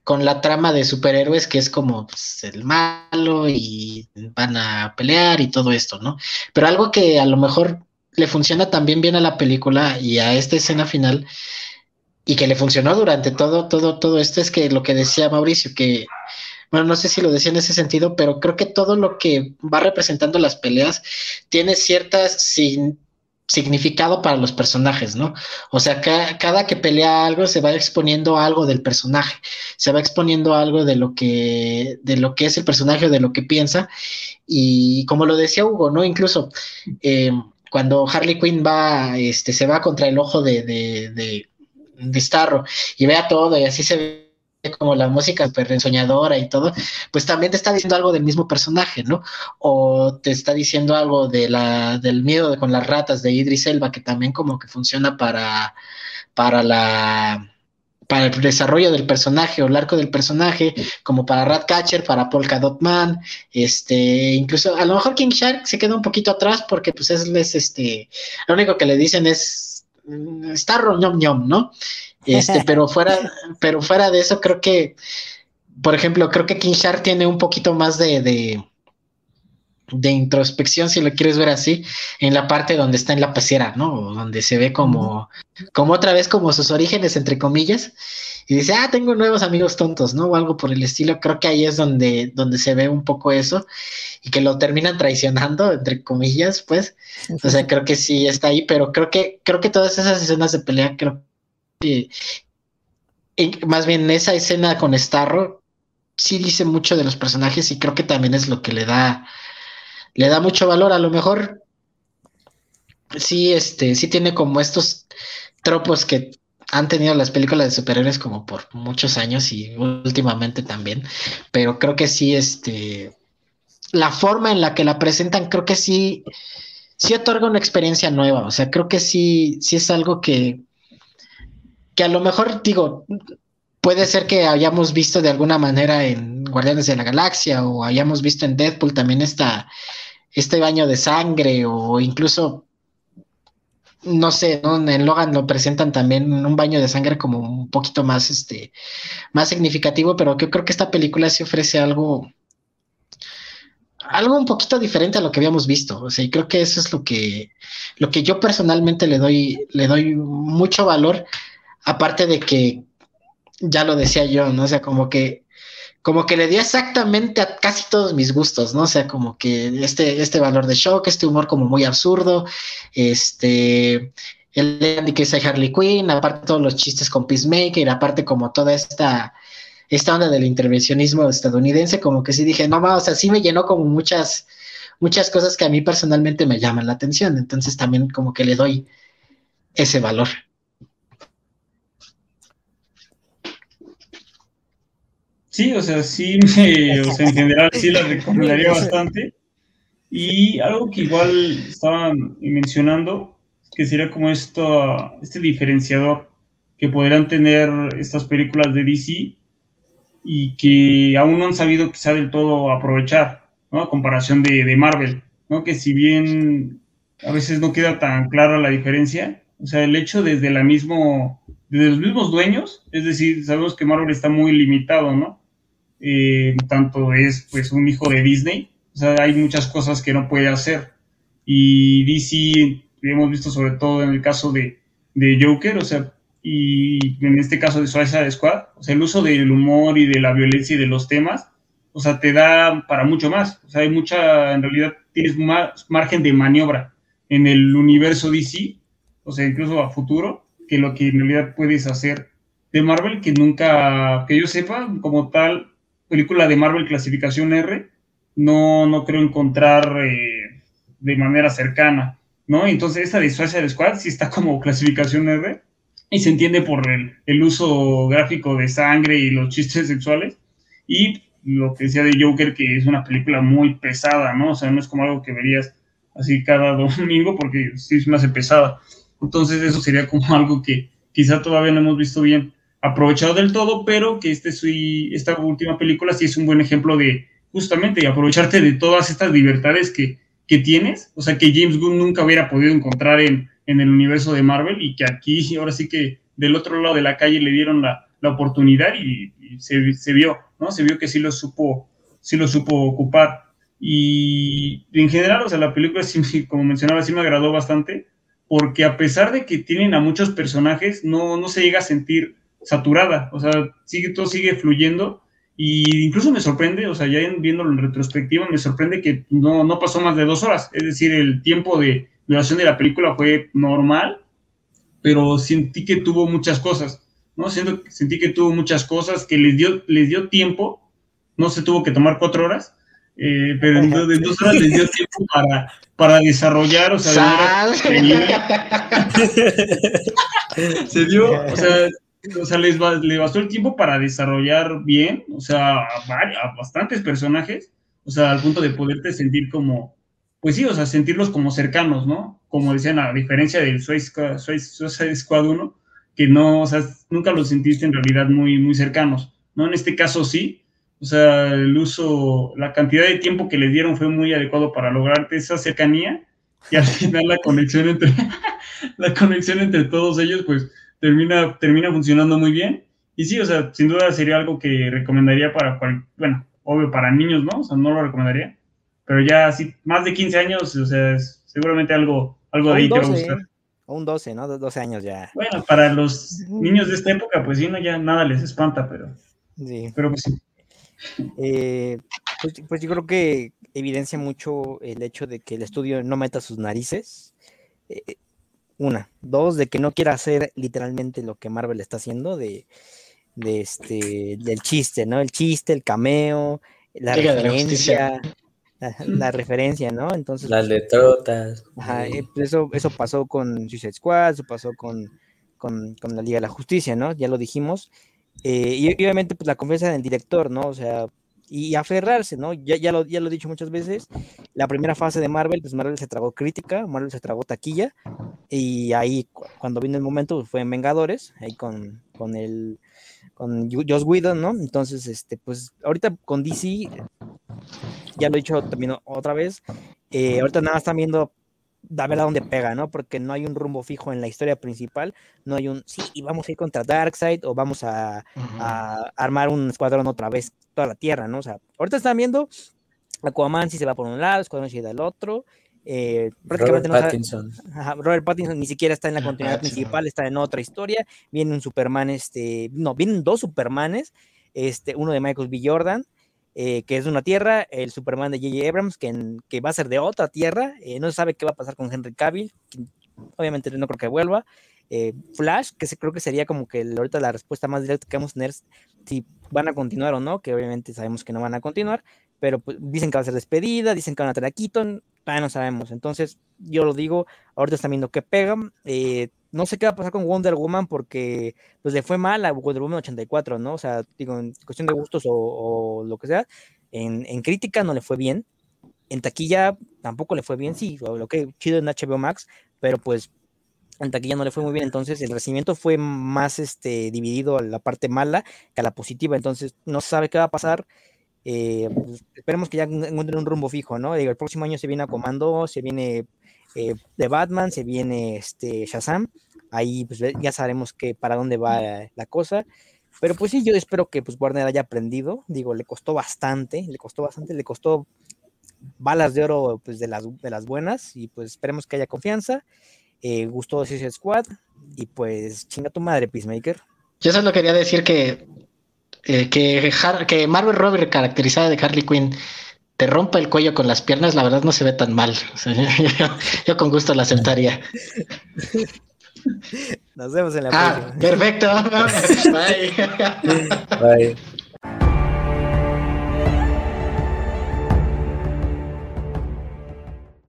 con la trama de superhéroes que es como pues, el malo y van a pelear y todo esto, ¿no? Pero algo que a lo mejor le funciona también bien a la película y a esta escena final y que le funcionó durante todo, todo, todo esto es que lo que decía Mauricio, que, bueno, no sé si lo decía en ese sentido, pero creo que todo lo que va representando las peleas tiene ciertas sin, significado para los personajes, ¿no? O sea, cada que pelea algo se va exponiendo algo del personaje, se va exponiendo algo de lo que, de lo que es el personaje, de lo que piensa, y como lo decía Hugo, ¿no? Incluso eh, cuando Harley Quinn va, este, se va contra el ojo de, de, de, de Starro y vea todo y así se ve como la música súper ensoñadora y todo, pues también te está diciendo algo del mismo personaje, ¿no? O te está diciendo algo de la, del miedo con las ratas de Idris Elba, que también como que funciona para, para la para el desarrollo del personaje o el arco del personaje, como para Ratcatcher, para Polka Dot Man, este, incluso a lo mejor King Shark se queda un poquito atrás porque pues es, es este, lo único que le dicen es mm, Starro ñom ñom, ¿no? Este, [laughs] pero fuera, pero fuera de eso creo que, por ejemplo, creo que King Shark tiene un poquito más de, de de introspección, si lo quieres ver así, en la parte donde está en la pecera, ¿no? Donde se ve como, como otra vez como sus orígenes, entre comillas, y dice, ah, tengo nuevos amigos tontos, ¿no? O algo por el estilo. Creo que ahí es donde, donde se ve un poco eso y que lo terminan traicionando, entre comillas, pues. O sea, creo que sí está ahí, pero creo que, creo que todas esas escenas de pelea, creo que, más bien esa escena con Starro, sí dice mucho de los personajes y creo que también es lo que le da le da mucho valor. A lo mejor sí, este, sí tiene como estos tropos que han tenido las películas de superhéroes como por muchos años y últimamente también, pero creo que sí, este, la forma en la que la presentan, creo que sí, sí otorga una experiencia nueva, o sea, creo que sí, sí es algo que, que a lo mejor, digo, puede ser que hayamos visto de alguna manera en Guardianes de la Galaxia o hayamos visto en Deadpool también esta, este baño de sangre o incluso, no sé, en Logan lo presentan también un baño de sangre como un poquito más, este, más significativo, pero yo creo que esta película sí ofrece algo, algo un poquito diferente a lo que habíamos visto. O sea, y creo que eso es lo que, lo que yo personalmente le doy, le doy mucho valor, aparte de que, ya lo decía yo, ¿no? O sea, como que como que le dio exactamente a casi todos mis gustos, ¿no? O sea, como que este, este valor de shock, este humor como muy absurdo, este, el Andy que es Harley Quinn, aparte todos los chistes con Peacemaker, aparte como toda esta, esta onda del intervencionismo estadounidense, como que sí dije, no, o sea, sí me llenó como muchas, muchas cosas que a mí personalmente me llaman la atención, entonces también como que le doy ese valor. Sí, o sea, sí me, o sea, en general sí la recomendaría bastante. Y algo que igual estaban mencionando, que sería como esto, este diferenciador que podrían tener estas películas de DC y que aún no han sabido quizá del todo aprovechar, ¿no? A comparación de, de Marvel, ¿no? Que si bien a veces no queda tan clara la diferencia, o sea, el hecho desde la mismo de los mismos dueños, es decir, sabemos que Marvel está muy limitado, ¿no? Eh, tanto es pues un hijo de Disney, o sea, hay muchas cosas que no puede hacer. Y DC, hemos visto sobre todo en el caso de, de Joker, o sea, y en este caso de Suicide Squad, o sea, el uso del humor y de la violencia y de los temas, o sea, te da para mucho más. O sea, hay mucha, en realidad tienes más margen de maniobra en el universo DC, o sea, incluso a futuro, que lo que en realidad puedes hacer de Marvel, que nunca, que yo sepa, como tal, película de Marvel clasificación R, no, no creo encontrar eh, de manera cercana, ¿no? Entonces, esta de Suicide Squad sí está como clasificación R, y se entiende por el, el, uso gráfico de sangre y los chistes sexuales. Y lo que decía de Joker, que es una película muy pesada, ¿no? O sea, no es como algo que verías así cada [laughs] domingo, porque sí es más pesada. Entonces, eso sería como algo que quizá todavía no hemos visto bien aprovechado del todo, pero que este, esta última película sí es un buen ejemplo de justamente aprovecharte de todas estas libertades que, que tienes, o sea, que James Gunn nunca hubiera podido encontrar en, en el universo de Marvel y que aquí ahora sí que del otro lado de la calle le dieron la, la oportunidad y, se, se, vio, ¿no? Se vio que sí lo supo, sí lo supo ocupar. Y en general, o sea, la película, como mencionaba, sí me agradó bastante, porque a pesar de que tienen a muchos personajes, no, no se llega a sentir saturada, o sea, sigue, todo sigue fluyendo. Y incluso me sorprende, o sea, ya viéndolo en retrospectiva, me sorprende que no, no pasó más de dos horas. Es decir, el tiempo de, duración de la película fue normal, pero sentí que tuvo muchas cosas, ¿no? Siento, sentí que tuvo muchas cosas, que les dio, les dio tiempo, no se tuvo que tomar cuatro horas, eh, pero en dos, en dos, horas les dio tiempo para, para desarrollar, o sea, se dio, o sea, o sea les, le bastó el tiempo para desarrollar bien, o sea, a, a bastantes personajes, o sea, al punto de poderte sentir como, pues sí, o sea, sentirlos como cercanos, ¿no? Como decían, a diferencia del Suicide Squad 1, que no, o sea, nunca los sentiste en realidad muy, muy cercanos, ¿no? En este caso sí, o sea, el uso, la cantidad de tiempo que le dieron fue muy adecuado para lograr esa cercanía y al final la conexión entre, [laughs] la conexión entre todos ellos, pues termina, termina funcionando muy bien. Y sí, o sea, sin duda sería algo que recomendaría para, bueno, obvio para niños, ¿no? O sea, no lo recomendaría pero ya así, más de 15 años, o sea, es seguramente algo, algo de ahí te va a gustar. O un 12, ¿no? 12 años ya. Bueno, para los niños de esta época, pues sí, no, ya nada les espanta, pero. Sí. Pero pues sí. Eh, pues, pues, yo creo que evidencia mucho el hecho de que el estudio no meta sus narices. Eh, una. Dos, de que no quiera hacer literalmente lo que Marvel está haciendo, de, de este, del chiste, ¿no? El chiste, el cameo, la Liga referencia la, referencia, ¿no? Entonces. Las letrotas. Ajá, eh, pues eso, eso pasó con Suicide Squad, eso pasó con, con, con, la Liga de la Justicia, ¿no? Ya lo dijimos. Eh, y obviamente, pues la confianza en el director, ¿no? O sea, y aferrarse, ¿no? Ya, ya, lo, ya lo he dicho muchas veces, la primera fase de Marvel, pues Marvel se tragó crítica, Marvel se tragó taquilla, y ahí cuando vino el momento pues, fue en Vengadores, ahí con, con el con Joss Whedon, ¿no? Entonces, este, pues ahorita con DC ya lo he dicho también otra vez, eh, ahorita nada están viendo a ver a dónde pega, ¿no? Porque no hay un rumbo fijo en la historia principal, no hay un, sí, y vamos a ir contra Darkseid o vamos a, a, armar un escuadrón otra vez, toda la Tierra, ¿no? O sea, ahorita están viendo Aquaman si se va por un lado, Escuadrón si del otro, eh, Robert no Pattinson. Ajá, Robert Pattinson ni siquiera está en la continuidad principal, está en otra historia, viene un Superman, este, no, vienen dos Supermanes, este, uno de Michael B. Jordan, eh, que es de una tierra, el Superman de J.J. Abrams, que, que, va a ser de otra tierra, eh, no se sabe qué va a pasar con Henry Cavill, obviamente no creo que vuelva, eh, Flash, que creo que sería como que ahorita la respuesta más directa que vamos a tener si van a continuar o no, que obviamente sabemos que no van a continuar, pero pues, dicen que va a ser despedida, dicen que van a traer a Keaton, todavía no sabemos, entonces yo lo digo, ahorita están viendo qué pegan, eh, no sé qué va a pasar con Wonder Woman porque pues le fue mal a Wonder Woman 84, ¿no? O sea, digo, en cuestión de gustos o, o lo que sea, en, en, crítica no le fue bien, en taquilla tampoco le fue bien, sí, lo que chido en HBO Max, pero pues en taquilla no le fue muy bien, entonces el recibimiento fue más este, dividido a la parte mala que a la positiva, entonces no se sabe qué va a pasar. Eh, pues, esperemos que ya encuentren un rumbo fijo, ¿no? Digo, el próximo año se viene a Comando, se viene eh, de Batman, se viene este Shazam, ahí pues ya sabremos que para dónde va la cosa. Pero pues sí, yo espero que pues Warner haya aprendido. Digo, le costó bastante, le costó bastante, le costó balas de oro pues de las, de las buenas y pues esperemos que haya confianza. Eh, gustó Suicide Squad y pues chinga tu madre, Peacemaker. Yo solo quería decir que, eh, que, que Marvel Robert caracterizada de Harley Quinn te rompa el cuello con las piernas, la verdad no se ve tan mal. [laughs] yo, con gusto la aceptaría. Nos vemos en la ah, próxima. Perfecto. [laughs] Bye. Bye.